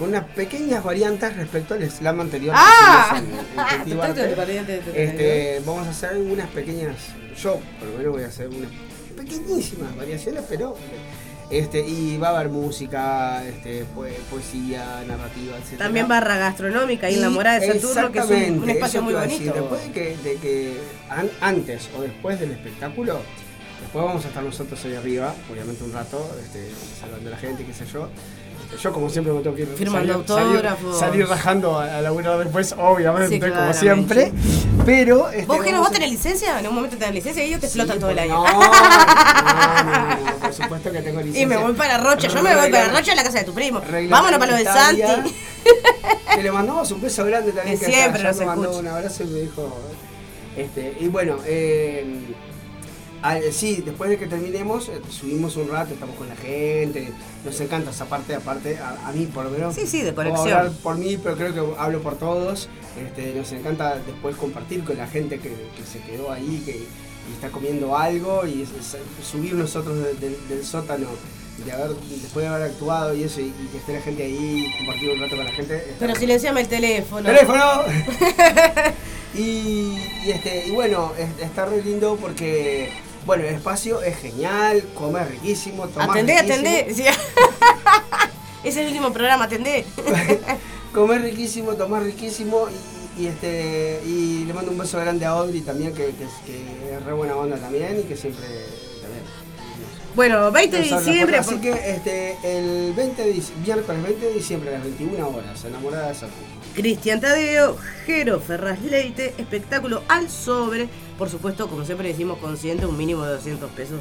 Con unas pequeñas variantes respecto al slam anterior. ¡Ah! que en- Cultivo Arte. Este, vamos a hacer unas pequeñas, yo por lo menos voy a hacer unas pequeñísimas variaciones, pero este y va a haber música, este, poe- poesía, narrativa, etc. También barra gastronómica y en la morada de Saturno, que es un, espacio muy decir. bonito. Después de que, de que an- antes o después del espectáculo, después vamos a estar nosotros ahí arriba, obviamente un rato, este, saludando a la gente, qué sé yo. Yo como siempre me tengo que ir Firmando salir- autógrafos. salir rajando a, a laburar después, obviamente, Sí, como siempre. Pero este, ¿Vos que no vamos vos a- tenés licencia? En un momento tenés licencia y ellos te Sí, explotan todo el año. No, [LAUGHS] no, no, por supuesto que tengo licencia. Y me voy para Rocha, yo me voy para Rocha a la casa de tu primo. Vámonos para lo de Santi. [LAUGHS] Que le mandamos un beso grande también. Que Que siempre nos mandó un abrazo y me dijo. Este, y bueno, eh, al- sí, después de que terminemos, eh, subimos un rato, estamos con la gente. Nos encanta esa parte, aparte, a, a mí por lo menos. Sí, sí, de puedo conexión. hablar por mí, pero creo que hablo por todos. Este, nos encanta después compartir con la gente que, que se quedó ahí, que y está comiendo algo y es- es- subir nosotros de- del- del sótano de haber, después de haber actuado y eso, y, y que esté la gente ahí, compartir un rato con la gente. Pero silenciame el teléfono. ¡Teléfono! [LAUGHS] y, y este, y bueno, es- está re lindo porque, bueno, el espacio es genial, comer riquísimo, tomar Atendé, riquísimo. atendé. Sí. [LAUGHS] es el último programa, atendé. [LAUGHS] comer riquísimo, tomar riquísimo y, y, este y le mando un beso grande a Audrey también que, que, es- que es re buena onda también y que siempre también Bueno, 20 de diciembre. así que este el 20 de dic- miércoles 20 de diciembre a las 21 horas enamorada de Cristian Tadeo, Jero Ferraz Leite, espectáculo al sobre. Por supuesto, como siempre decimos, consciente, un mínimo de 200 pesos.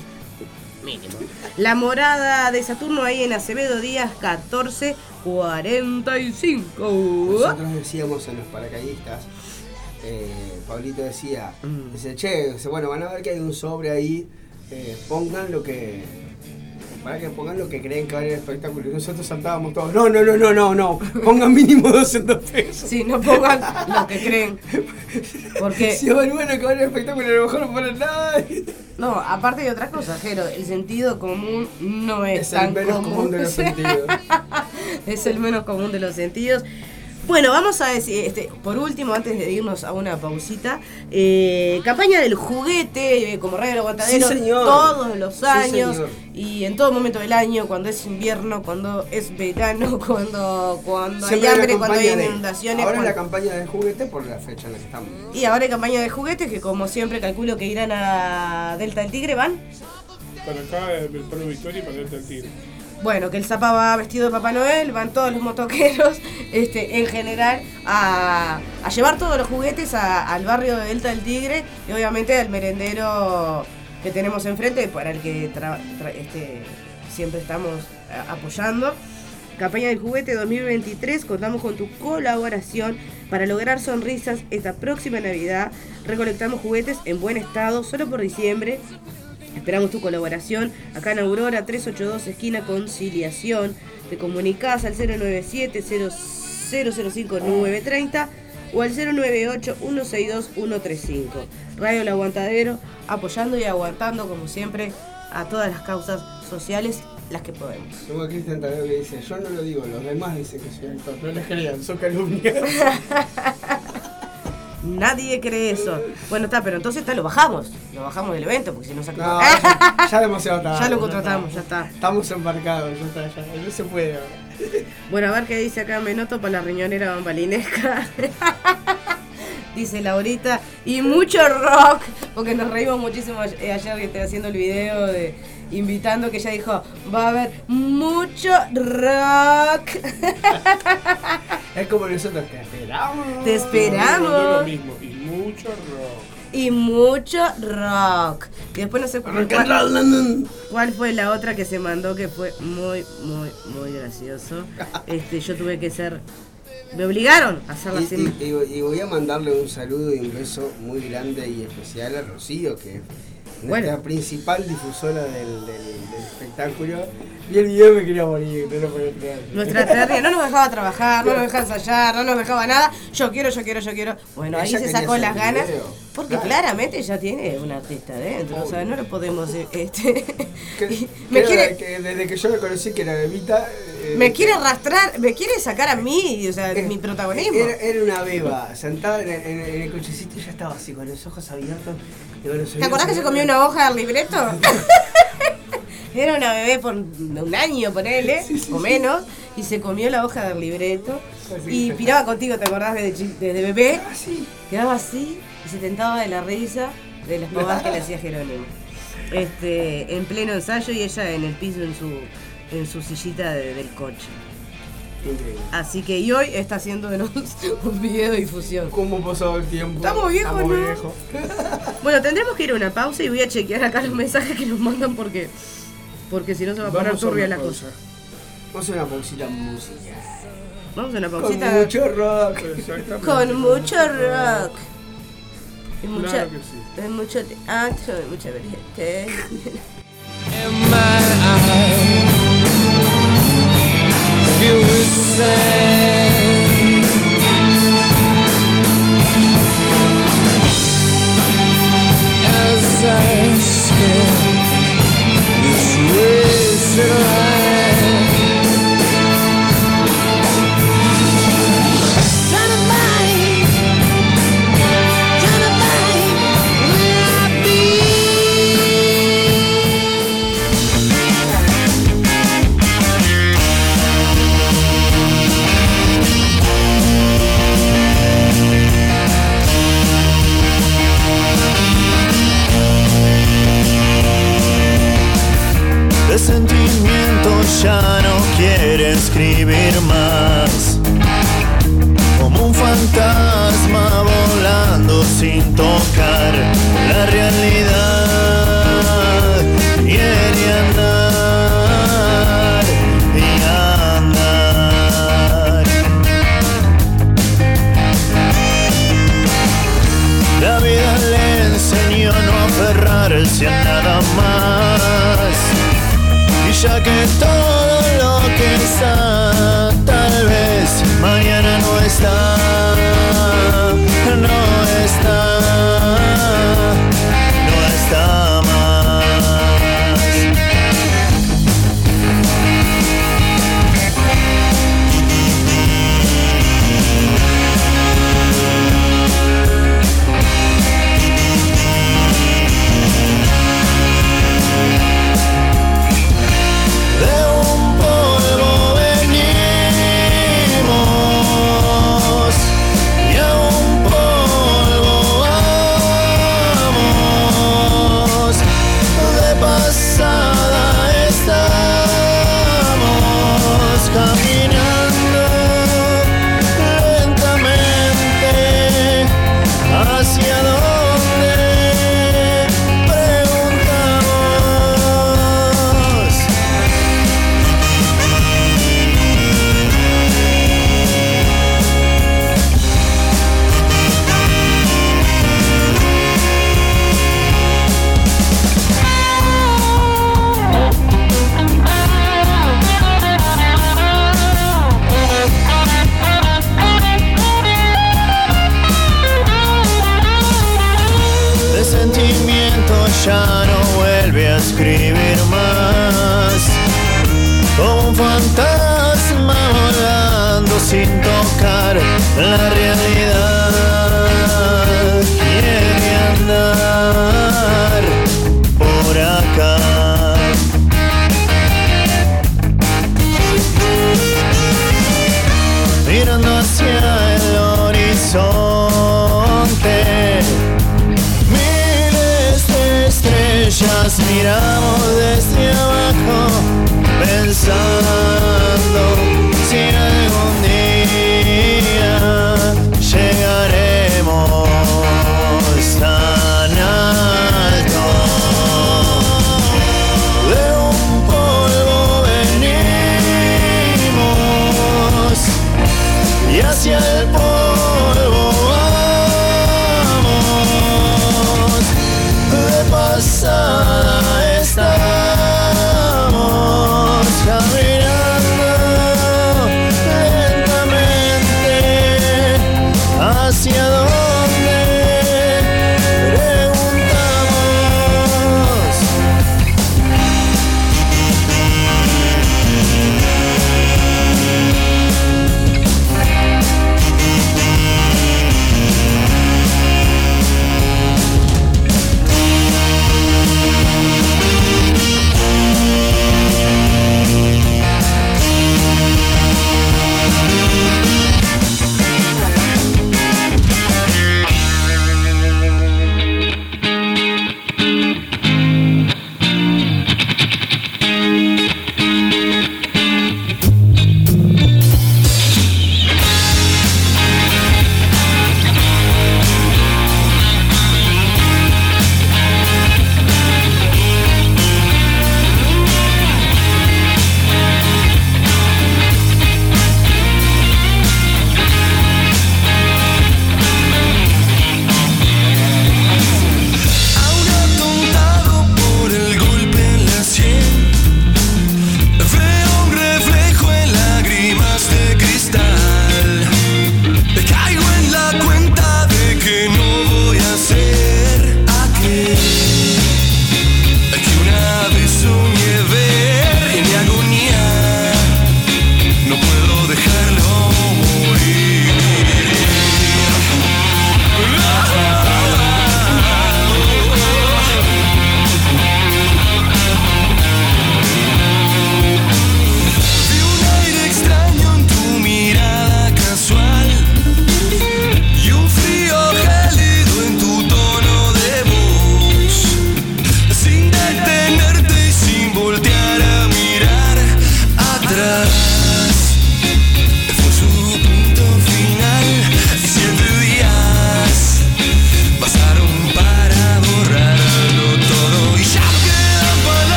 Mínimo. La morada de Saturno ahí en Acevedo Díaz 1445. nosotros decíamos en los paracaidistas eh, Pablito decía Mm. dice che bueno van a ver que hay un sobre ahí eh, pongan lo que para que pongan lo que creen que va a haber el espectáculo y nosotros saltábamos todos no no no no no no pongan mínimo 200 pesos Sí, no pongan lo que creen. Porque, [LAUGHS] Si va bueno que va a haber el espectáculo, a lo mejor no ponen nada. no, aparte de otras cosas, Jero, el sentido común no es, Es tan el menos común de los [LAUGHS] sentidos. es el menos común de los sentidos. Bueno, vamos a decir, este, por último, antes de irnos a una pausita, eh, campaña del juguete, eh, como Radio del Aguantadero, Sí, todos los años y en todo momento del año, cuando es invierno, cuando es verano, [LAUGHS] cuando, cuando hay hambre, cuando hay campaña de- inundaciones. Ahora es la campaña del juguete por la fecha en la que estamos. Y ahora hay campaña de juguetes que como siempre calculo que irán a Delta del Tigre, ¿van? Para acá, el Pueblo Victoria y para Delta del Tigre. Bueno, que el Zapa va vestido de Papá Noel, van todos los motoqueros, [LAUGHS] este, en general, a, llevar todos los juguetes al barrio de Delta del Tigre y obviamente al merendero que tenemos enfrente, para el que este, siempre estamos a- apoyando. Campaña del juguete 2023, contamos con tu colaboración para lograr sonrisas esta próxima Navidad. Recolectamos juguetes en buen estado solo por diciembre Esperamos tu colaboración acá en Aurora 382 esquina Conciliación. Te comunicás al 097 005 930 o al 098-162-135. Radio El Aguantadero, apoyando y aguantando como siempre a todas las causas sociales las que podemos. A Cristian Tadeo que dice, yo no lo digo, los demás dicen que soy actor, no les crean, son calumnias. [LAUGHS] Nadie cree eso. Bueno, está, pero entonces está, lo bajamos. Lo bajamos del evento, porque si no saca. No, ya, ya demasiado tarde. [LAUGHS] Ya lo contratamos, ya está. Estamos embarcados, ya está, ya, no se puede. ahora. Bueno, a ver qué dice acá Menoto para la riñonera bambalinesca. [LAUGHS] dice Laurita. Y mucho rock. Porque nos reímos muchísimo eh, ayer que estoy haciendo el video de invitando que ella dijo, va a haber mucho rock. [LAUGHS] Es como nosotros que esperamos. Te esperamos. Lo mismo. Y mucho rock. y mucho rock. Y después no sé cuál, roll. cuál fue la otra que se mandó que fue muy, muy, muy gracioso. [LAUGHS] Este, yo tuve que ser. Me obligaron a hacerla Y, así. y- y- y voy a mandarle un saludo y un beso muy grande y especial a Rocío, que Bueno. principal difusora del, del- del espectáculo. Y el video me quería morir, no lo podía creer. Nuestra terrible no nos dejaba trabajar, no nos dejaba ensayar, no nos dejaba nada. Yo quiero, yo quiero, yo quiero. Bueno, ahí se sacó las ganas. video. Porque Claro. claramente ella tiene una artista dentro. O sea, no le podemos. eh, Este, Que- [LAUGHS] me quiere. que desde que yo la conocí, que era bebita. eh, Me quiere arrastrar, me quiere sacar a mí, o sea, eh, mi protagonismo. Era, era una beba, sentada en, el- en en el cochecito y ya estaba así, con los ojos abiertos. ¿Te acordás que se comió una hoja del libreto? [LAUGHS] Era una bebé por un año, ponele, o menos, y se comió la hoja del libreto. Así, Y ya piraba contigo, ¿te acordás desde, bebé? Ah, sí. Quedaba así y se tentaba de la risa de las pavadas que le hacía Jerónimo. Este, en pleno ensayo y ella en el piso en su, en su sillita de- del coche. Increíble. Así que y hoy está haciéndonos [LAUGHS] un video de difusión. ¿Cómo pasó el tiempo? Estamos viejos, Estamos ¿no? viejos. [LAUGHS] Bueno, tendremos que ir a una pausa y voy a chequear acá los mensajes que nos mandan porque porque si no se va a poner turbia la pausa. cosa. Vamos a una pausita musical. Vamos a una Con pausita mucho rock. Con mucho rock. Y mucha, Claro que sí. y mucho teatro, y mucha [LAUGHS] vergüenza. in my eyes.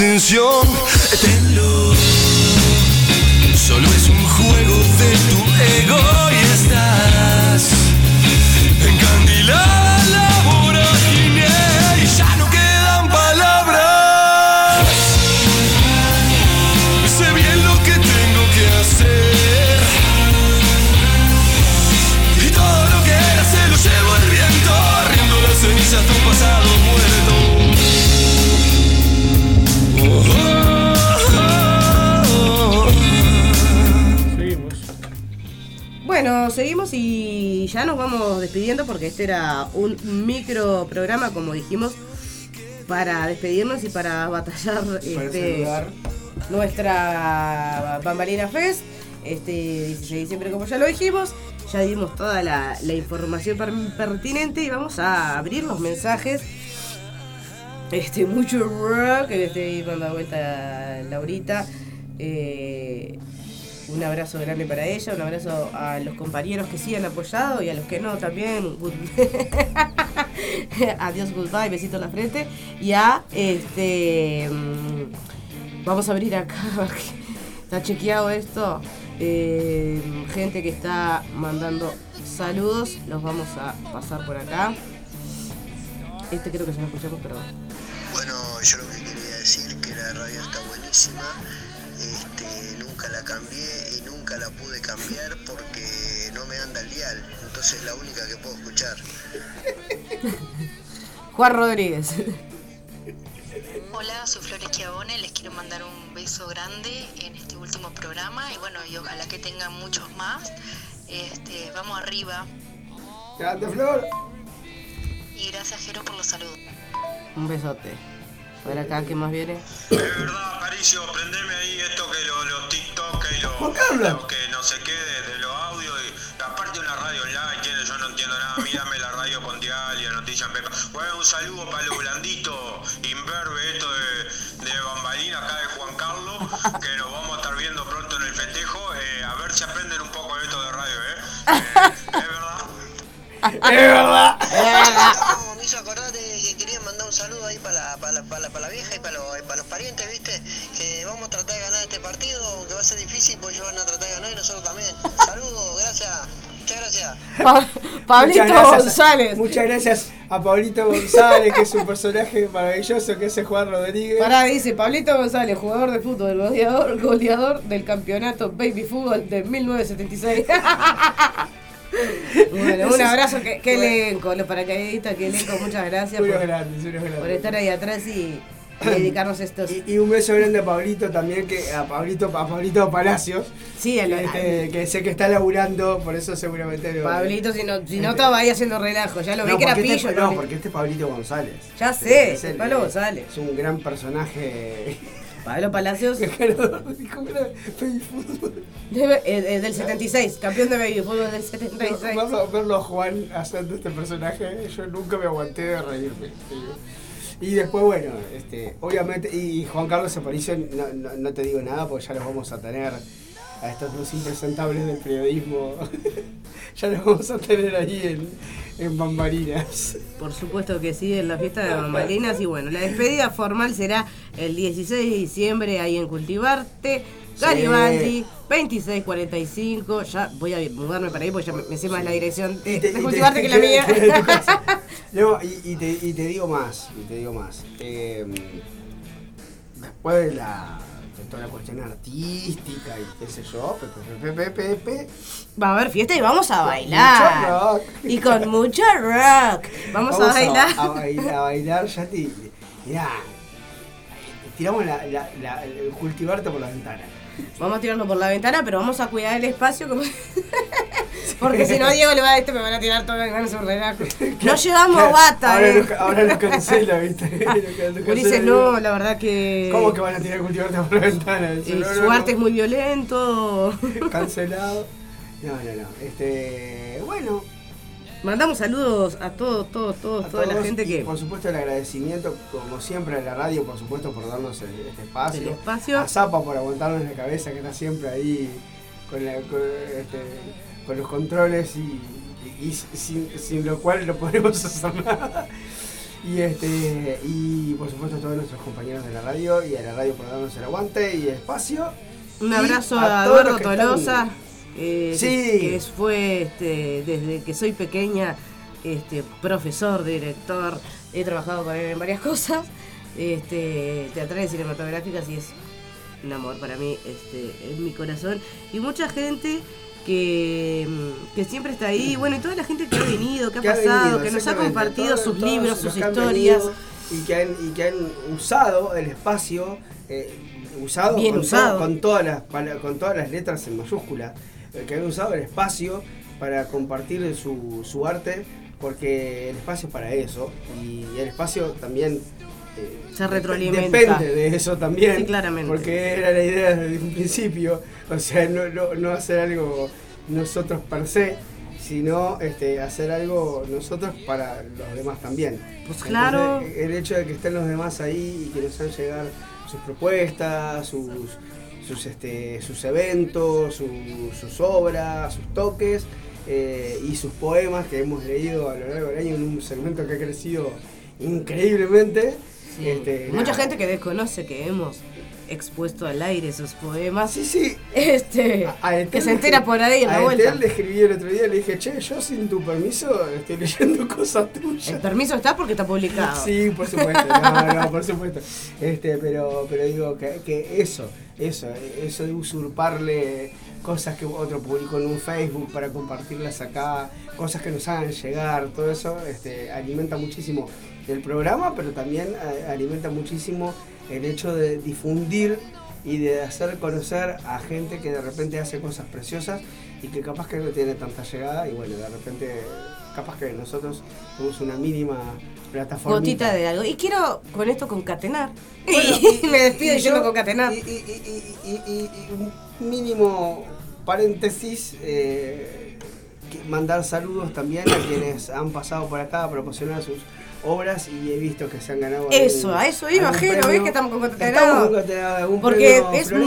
Atención. Solo es un juego de tu ego ya nos vamos despidiendo porque este era un micro programa, como dijimos, para despedirnos y para batallar Para este, nuestra Bambalina Fest. Este 16 de diciembre, como ya lo dijimos, ya dimos toda la, la información per- pertinente y vamos a abrir los mensajes. Este, mucho rock, este, la vuelta Laurita. Eh, un abrazo grande para ella, un abrazo a los compañeros que sí han apoyado y a los que no también. [LAUGHS] Adiós, goodbye, besito en la frente. Y a este. mm, Vamos a abrir acá. [LAUGHS] Está chequeado esto. Eh, gente que está mandando saludos. Los vamos a pasar por acá. Este creo que ya lo escuchamos, pero. Bueno, yo lo que quería decir que la radio está buenísima. Este, nunca la cambié y nunca la pude cambiar porque no me anda el dial. Entonces es la única que puedo escuchar. [LAUGHS] Juan Rodríguez. Hola, soy Flores Chiavone, les quiero mandar un beso grande en este último programa y bueno, y ojalá que tengan muchos más. Este, vamos arriba Grande Flor. y gracias Jero por los saludos. Un besote. Por acá, ¿qué más viene? Es verdad, Aparicio, prendeme ahí esto que los lo TikTok y los Juan Carlos. lo que no sé qué de, de los audios y aparte una radio online, tiene, yo no entiendo nada, mírame la radio Pontial y la noticia en Pepa. Bueno, un saludo para lo blandito, imberbe esto de, de bambalina acá de Juan Carlos, que nos vamos a estar viendo pronto en el festejo, eh, a ver si aprenden un poco de esto de radio, eh. Eh, es verdad. [LAUGHS] Es verdad. No, me hizo acordar de saludo ahí para la, para la, para la, para la vieja y para los, para los parientes, ¿viste? Que vamos a tratar de ganar este partido, aunque va a ser difícil, pues ellos van a tratar de ganar y nosotros también. [LAUGHS] Saludos, gracias. Muchas gracias. [LAUGHS] Pa- Pablito Muchas gracias a- González. Muchas gracias a Pablito González, que es un personaje maravilloso, que es el Juan Rodríguez. Pará, dice Pablito González, jugador de fútbol, goleador, goleador del campeonato Baby Fútbol de 1976. [LAUGHS] bueno, un abrazo, que, que elenco, los paracaidistas, que elenco, muchas gracias por, grandes, estar ahí atrás y, y dedicarnos estos. Y, y un beso grande a Pablito también, que a Pablito, a Pablito Palacios, Sí, a la- este, que sé que está laburando, por eso seguramente lo- Pablito, si no, si no estaba ahí haciendo relajo, ya lo vi No, que era porque pillo. este, ¿no? porque este es Pablito González. Ya sé, Es el- Pablo González. Es un gran personaje. Pablo Palacios, [LAUGHS] debe- eh, eh, del 76, campeón de Baby Fútbol del 76. Verlo, verlo a Juan haciendo este personaje, yo nunca me aguanté de reírme. te digo. Y después, bueno, este, obviamente, y Juan Carlos Aparicio, no, no, no te digo nada porque ya los vamos a tener a estos dos impresentables del periodismo. [LAUGHS] ya los vamos a tener ahí en, en Bambarinas. Por supuesto que sí, en la fiesta de bambalinas. Y bueno, la despedida formal será el 16 de diciembre ahí en Cultivarte. Garibaldi, 2645. Ya voy a mudarme para ahí porque ya me, me sé más la dirección de, te- te- Cultivarte [LAUGHS] que la mía. No, [LAUGHS] y, y te, y te digo más, y te digo más. Eh, después de la toda la cuestión artística y qué sé yo, pe, pe, pe, pe, pe, pe, Va a haber fiesta y vamos a bailar. Mucho rock. Y con mucho rock. Vamos, a bailar. A, bailar, a bailar, ya te. Mirá, tiramos la, la, la- el cultivarte por la ventana. Vamos a tirarlo por la ventana, pero vamos a cuidar el espacio. como- [LAUGHS] Porque si no, Diego le va a este, me van a tirar todo a hacer relajo. [LAUGHS] No llevamos bata, Ahora, eh. lo, ahora lo cancela, ¿viste? [LAUGHS] Ulises, no, la verdad que. ¿Cómo que van a tirar el cultivarte por la ventana? Eh, no, su no, arte no. es muy violento. Cancelado. No, no, no. Este. Bueno. Mandamos saludos a todos, todos, todos, a toda la gente que. Por supuesto, el agradecimiento, como siempre, a la radio, por supuesto, por darnos el- este espacio. El espacio. A Zapa por aguantarnos la cabeza, que está siempre ahí con, la- con, este, con los controles y, sin, sin lo cual no podemos [LAUGHS] hacer nada. Y, este, y por supuesto a todos nuestros compañeros de la radio y a la radio por darnos el aguante y el espacio. Un abrazo a Eduardo están- Tolosa, eh, Sí. que, fue este, desde que soy pequeña este, profesor, director, he trabajado con él en varias [LAUGHS] cosas, este, teatrales, cinematográficas y es un amor para mí, este, en mi corazón. Y mucha gente que, mm, que siempre está ahí, bueno, y toda la gente que ha venido, que ha que ha pasado, venido, que nos ha compartido sus todos libros, sus historias. Y que han, y que han usado el espacio, eh, usado, Bien con, usado. todo- con, todas las, con todas las letras en mayúscula, eh, que han usado el espacio para compartir su, su arte, porque el espacio es para eso, y el espacio también eh, Se retroalimenta. Depende de eso también. Sí, claramente. Porque era la idea desde un principio. O sea, no, no, no hacer algo nosotros per se, sino este, hacer algo nosotros para los demás también. Pues claro. Entonces, el hecho de que estén los demás ahí y que nos hagan llegar sus propuestas, sus, sus, este, sus eventos, su- sus obras, sus toques eh, y sus poemas que hemos leído a lo largo del año en un segmento que ha crecido increíblemente. Este, Mucha nada. gente que desconoce que hemos expuesto al aire sus poemas. Sí, sí. Este, A- a Etel que se entera por ahí en a la Etel vuelta. le escribí el otro día, le dije, che, yo sin tu permiso estoy leyendo [LAUGHS] cosas tuyas. El permiso está porque está publicado. Sí, por supuesto, no, no, por supuesto. Este, pero, pero digo que, que eso, eso, eso de usurparle cosas que otro publicó en un Facebook para compartirlas acá, cosas que nos hagan llegar, todo eso este, alimenta muchísimo el programa, pero también eh, alimenta muchísimo el hecho de difundir y de hacer conocer a gente que de repente hace cosas preciosas y que capaz que no tiene tanta llegada y bueno, de repente capaz que nosotros somos una mínima plataforma. Gotita de algo. Y quiero con esto concatenar. Bueno, [LAUGHS] y me despido y diciendo concatenar. Y, y- un mínimo paréntesis, eh, mandar saludos también a quienes han pasado por acá a proporcionar sus obras y he visto que se han ganado. Eso, algún- a eso iba, Jero. ¿ves que estamos con concatenados? Estamos con concatenados, algún Porque es Florencio.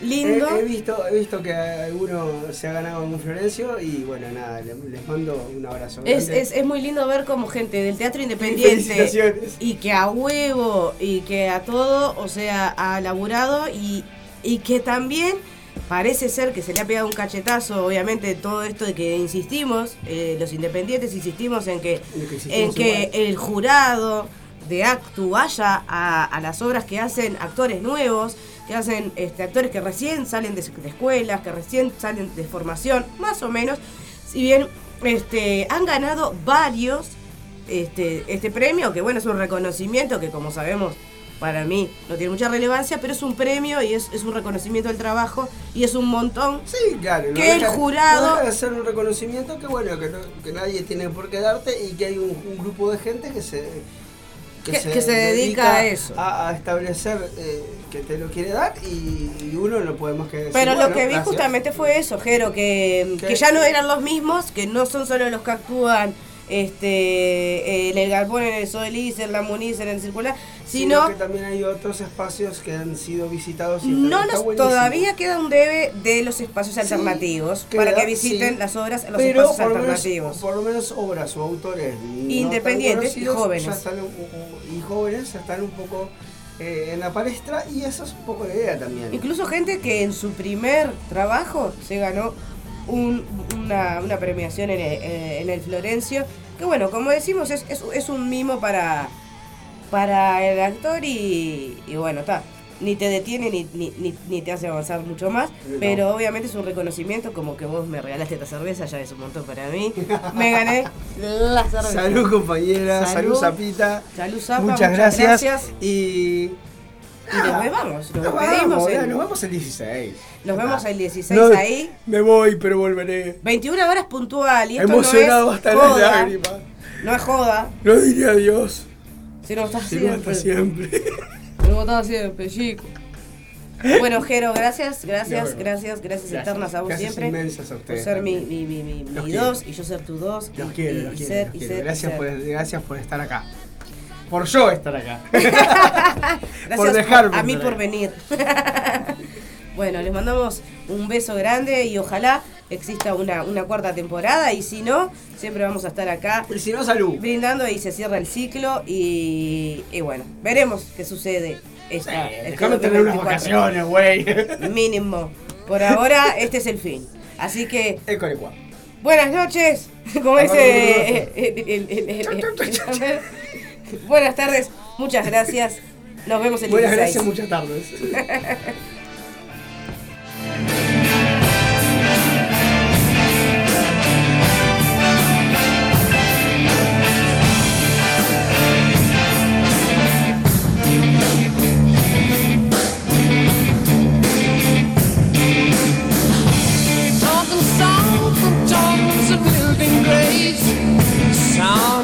muy lindo. He, he visto, he visto que alguno se ha ganado algún Florencio y bueno, nada, le- les mando un abrazo. Es, es, es muy lindo ver como gente del teatro Y independiente felicitaciones. y que a huevo y que a todo, o sea, ha laburado y, y que también parece ser que se le ha pegado un cachetazo, obviamente, todo esto de que insistimos, eh, los independientes insistimos en que, En que existimos en que igual. el jurado de Actu vaya a, a las obras que hacen actores nuevos, que hacen este, actores que recién salen de, de escuelas, que recién salen de formación, más o menos. Si bien este, han ganado varios este, este premio, que bueno, es un reconocimiento que como sabemos para mí no tiene mucha relevancia, pero es un premio y es, es un reconocimiento del trabajo y es un montón. Sí, claro. no que el deja- jurado- No de ser un reconocimiento que bueno, que, no- que nadie tiene por qué darte y que hay un, un grupo de gente que se Que- que se dedica a eso. A, a establecer eh, que te lo quiere dar y, y uno no puede más que decir. Pero lo que vi gracias. justamente fue eso, Jero, que, que ya no eran los mismos, que no son solo los que actúan este, en el Galpón, en el Sodelis, en la Muniz, en el Circular, Sino sino que también hay otros espacios que han sido visitados y no nos, todavía queda un debe de los espacios Sí, alternativos queda, para que visiten sí. las obras los Pero espacios por lo, menos, alternativos. por lo menos obras o autores Independientes y jóvenes. ya están y jóvenes están un poco eh, en la palestra y eso es un poco la idea también. Incluso gente que en su primer trabajo se ganó un- una, una premiación en el, eh, en el Florencio. Que bueno, como decimos, es, es, es un mimo para, para el actor y, y bueno, está. Ni te detiene ni, ni, ni, ni te hace avanzar mucho más, No. pero obviamente es un reconocimiento, como que vos me regalaste esta cerveza, ya es un montón para mí. Me gané la cerveza. Salud compañera, salud, Salud. Zapita. Salud, Zapa, muchas, muchas gracias. gracias. Y Y nos vemos, nos, nos en- ya, nos vemos el 16. Nos vemos el 16 No, ahí. Me voy, pero volveré. 21 horas puntual y esto Emocionado no es hasta las lágrimas. No es joda, No diré adiós, sino está sino siempre. hasta siempre. Como está siempre, chico. Bueno, Jero, gracias, gracias, gracias, gracias eternas a vos Gracias siempre. inmensas a Por ustedes ser mi, mi, mi, dos y yo ser tu dos. Los quiero, los quiero, Gracias, por, gracias por estar acá. Por yo estar acá. Gracias por dejarme a mí por venir. bueno, les mandamos un beso grande y ojalá exista una, una cuarta temporada y si no, siempre vamos a estar acá Y si no, salud. brindando y se cierra el ciclo y, y bueno, veremos qué sucede. Esta, este Déjame tener unas 2024. vacaciones, güey. Mínimo. Por ahora, este es el fin. Así que, cuá. buenas noches. Como dice. [LAUGHS] buenas tardes, muchas gracias. Nos vemos el Buenas 16. gracias, muchas tardes. Talking songs from tombs of living graves. Sounds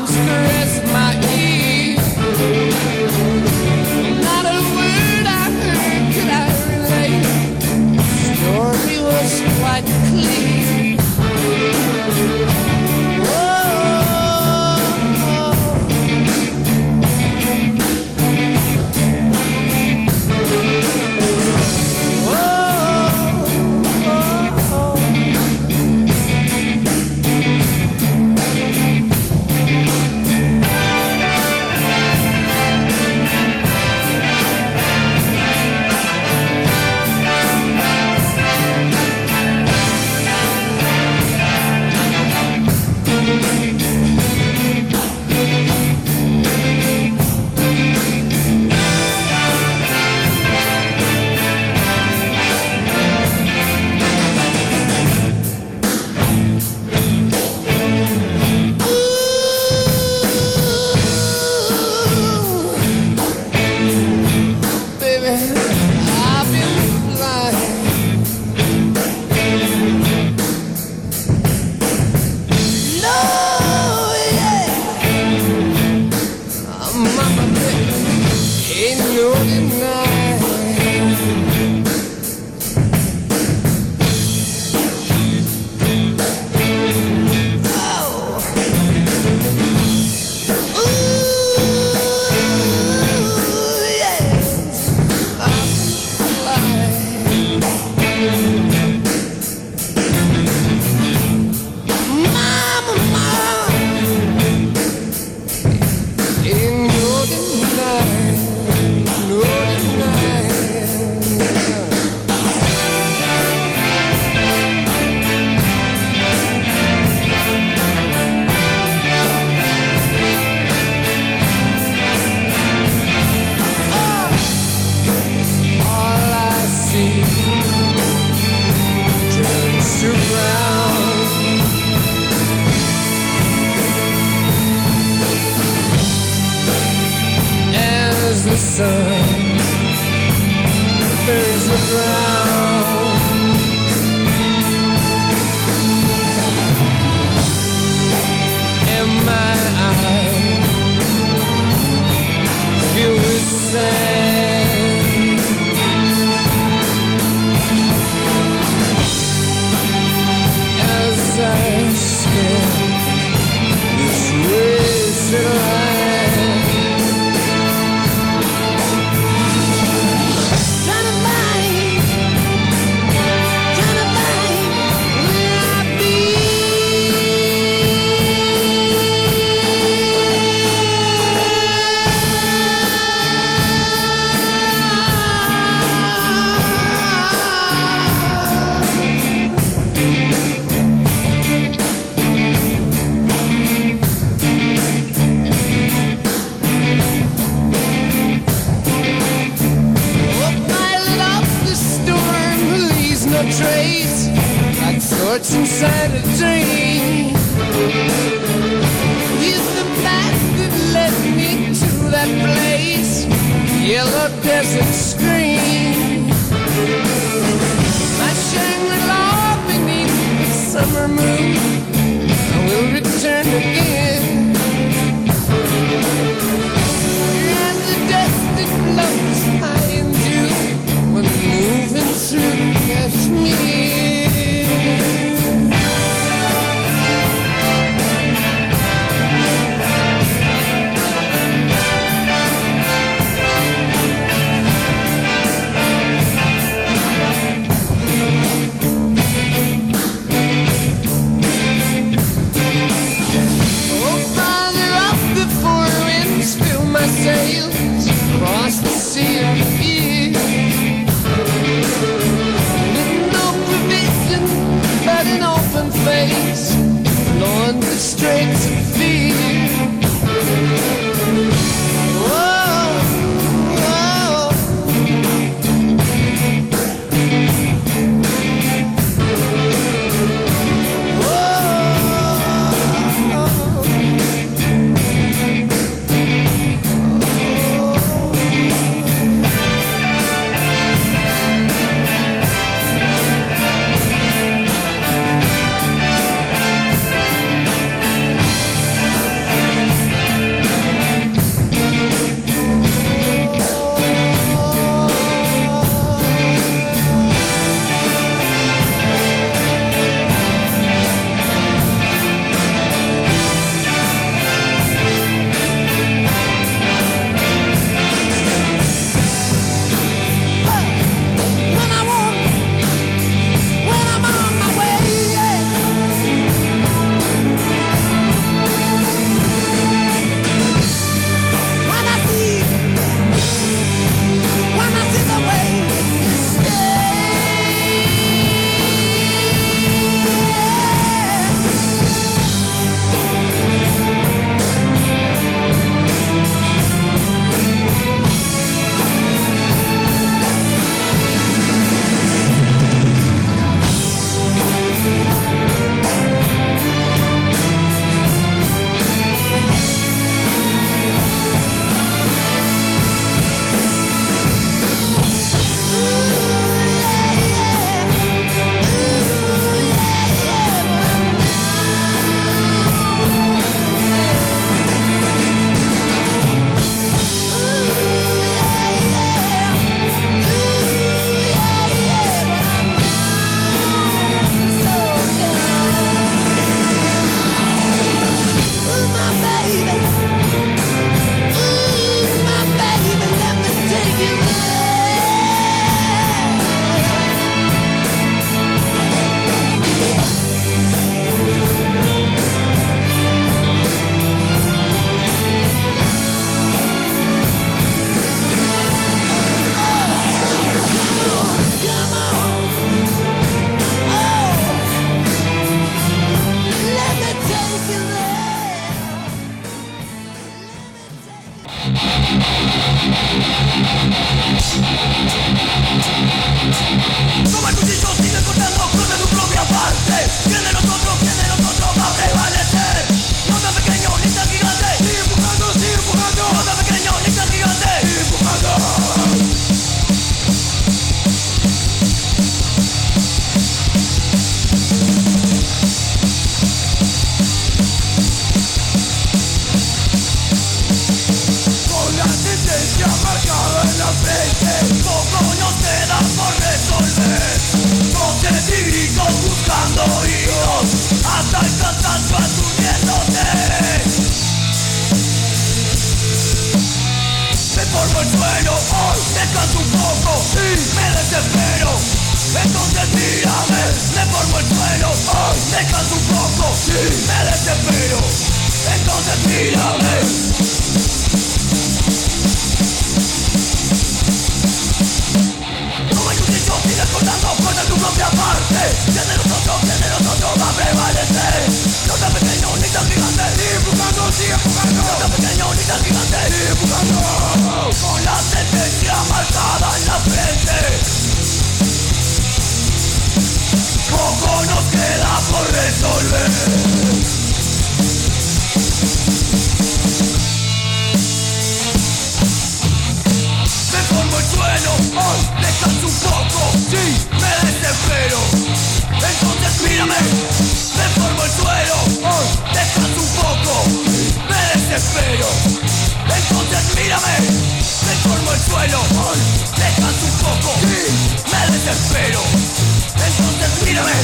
Formo el suelo, hoy descanso un poco y me desespero. Entonces mírame, me formo el suelo, hoy descanso un poco y me desespero. Entonces mírame. Sigue contando con tu propia parte. ¿Quién de nosotros, quién de nosotros va a prevalecer? No tan pequeño ni tan gigante, sigue empujando, sigue empujando. No tan pequeño ni tan gigante, sigue empujando. Con la sentencia marcada en la frente. Poco nos queda por resolver. Suelo, hoy descanso un poco, sí, me desespero. Entonces mírame, me formo el suelo, hoy descanso un poco, me desespero. Entonces mírame, me formo el suelo, hoy descanso un poco, sí, me desespero. Entonces mírame,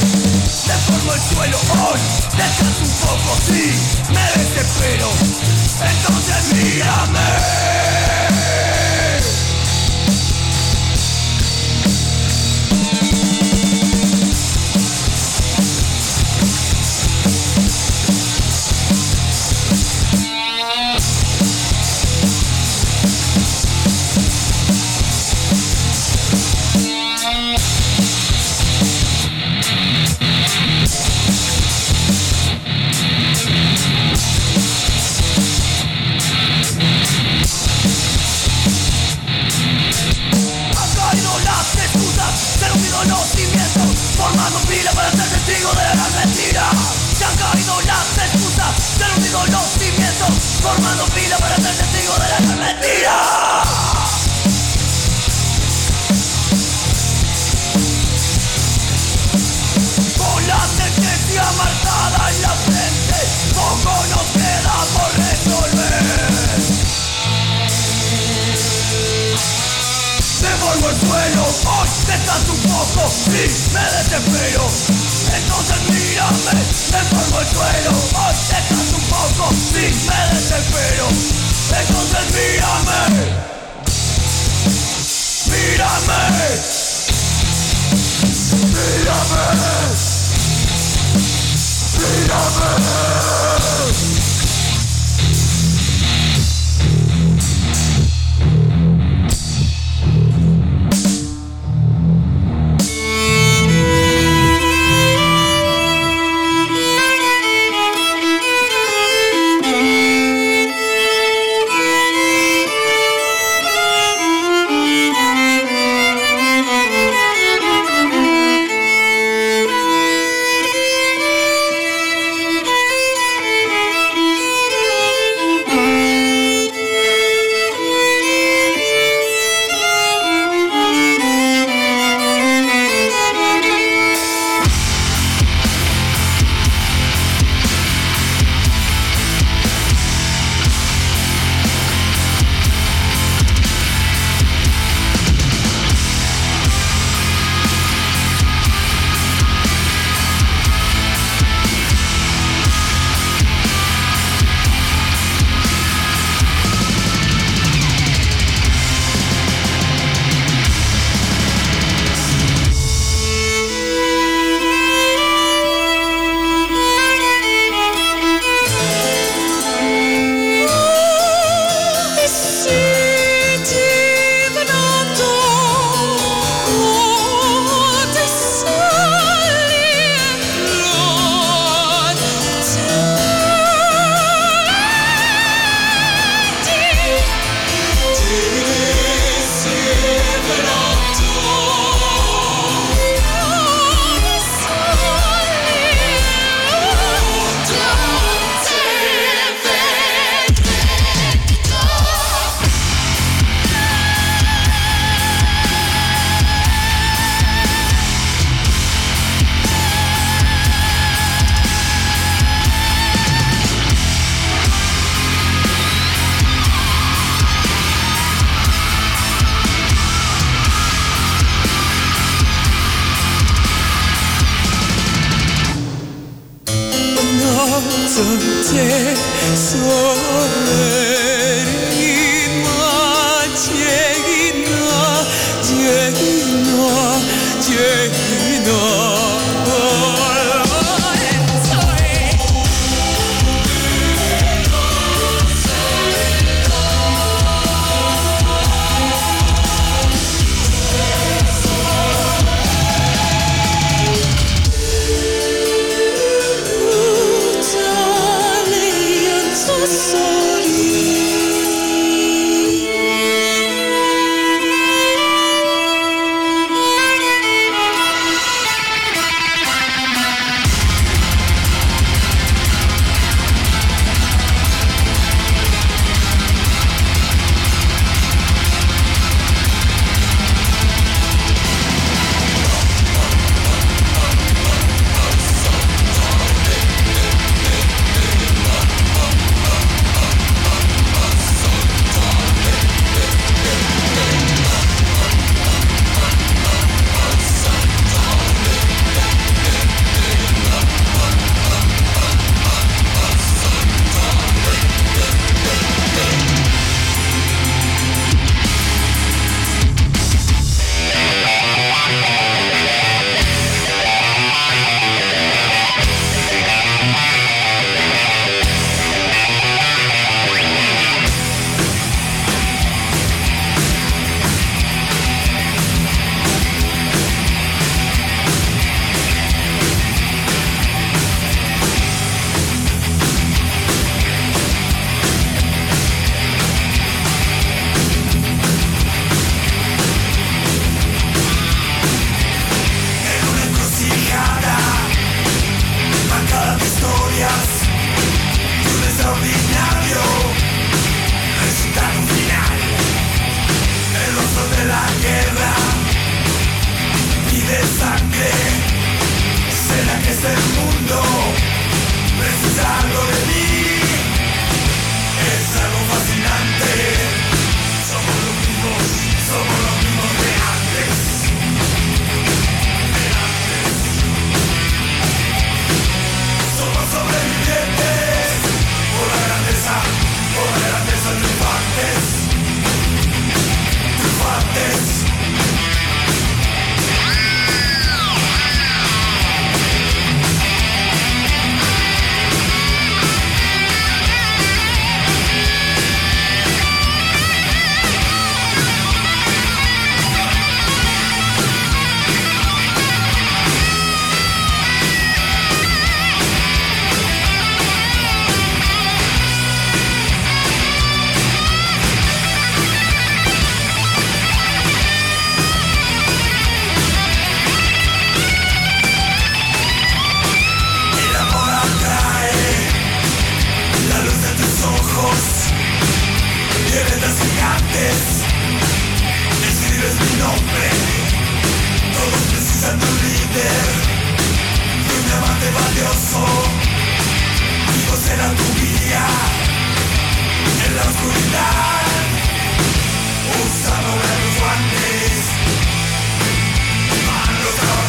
me formo el suelo, hoy descanso un poco, sí, me desespero. Entonces mírame. Ser testigo de la gran mentira. Se han caído las excusas, se han hundido los cimientos, formando fila para ser testigo de la gran mentira. Con la sentencia marcada en la frente, poco nos queda por resolver. Me formo el suelo, hoy descanso un poco y me desespero. Entonces mírame, me formo el suelo, hoy descanso un poco y me desespero. Entonces mírame, mírame, mírame, mírame.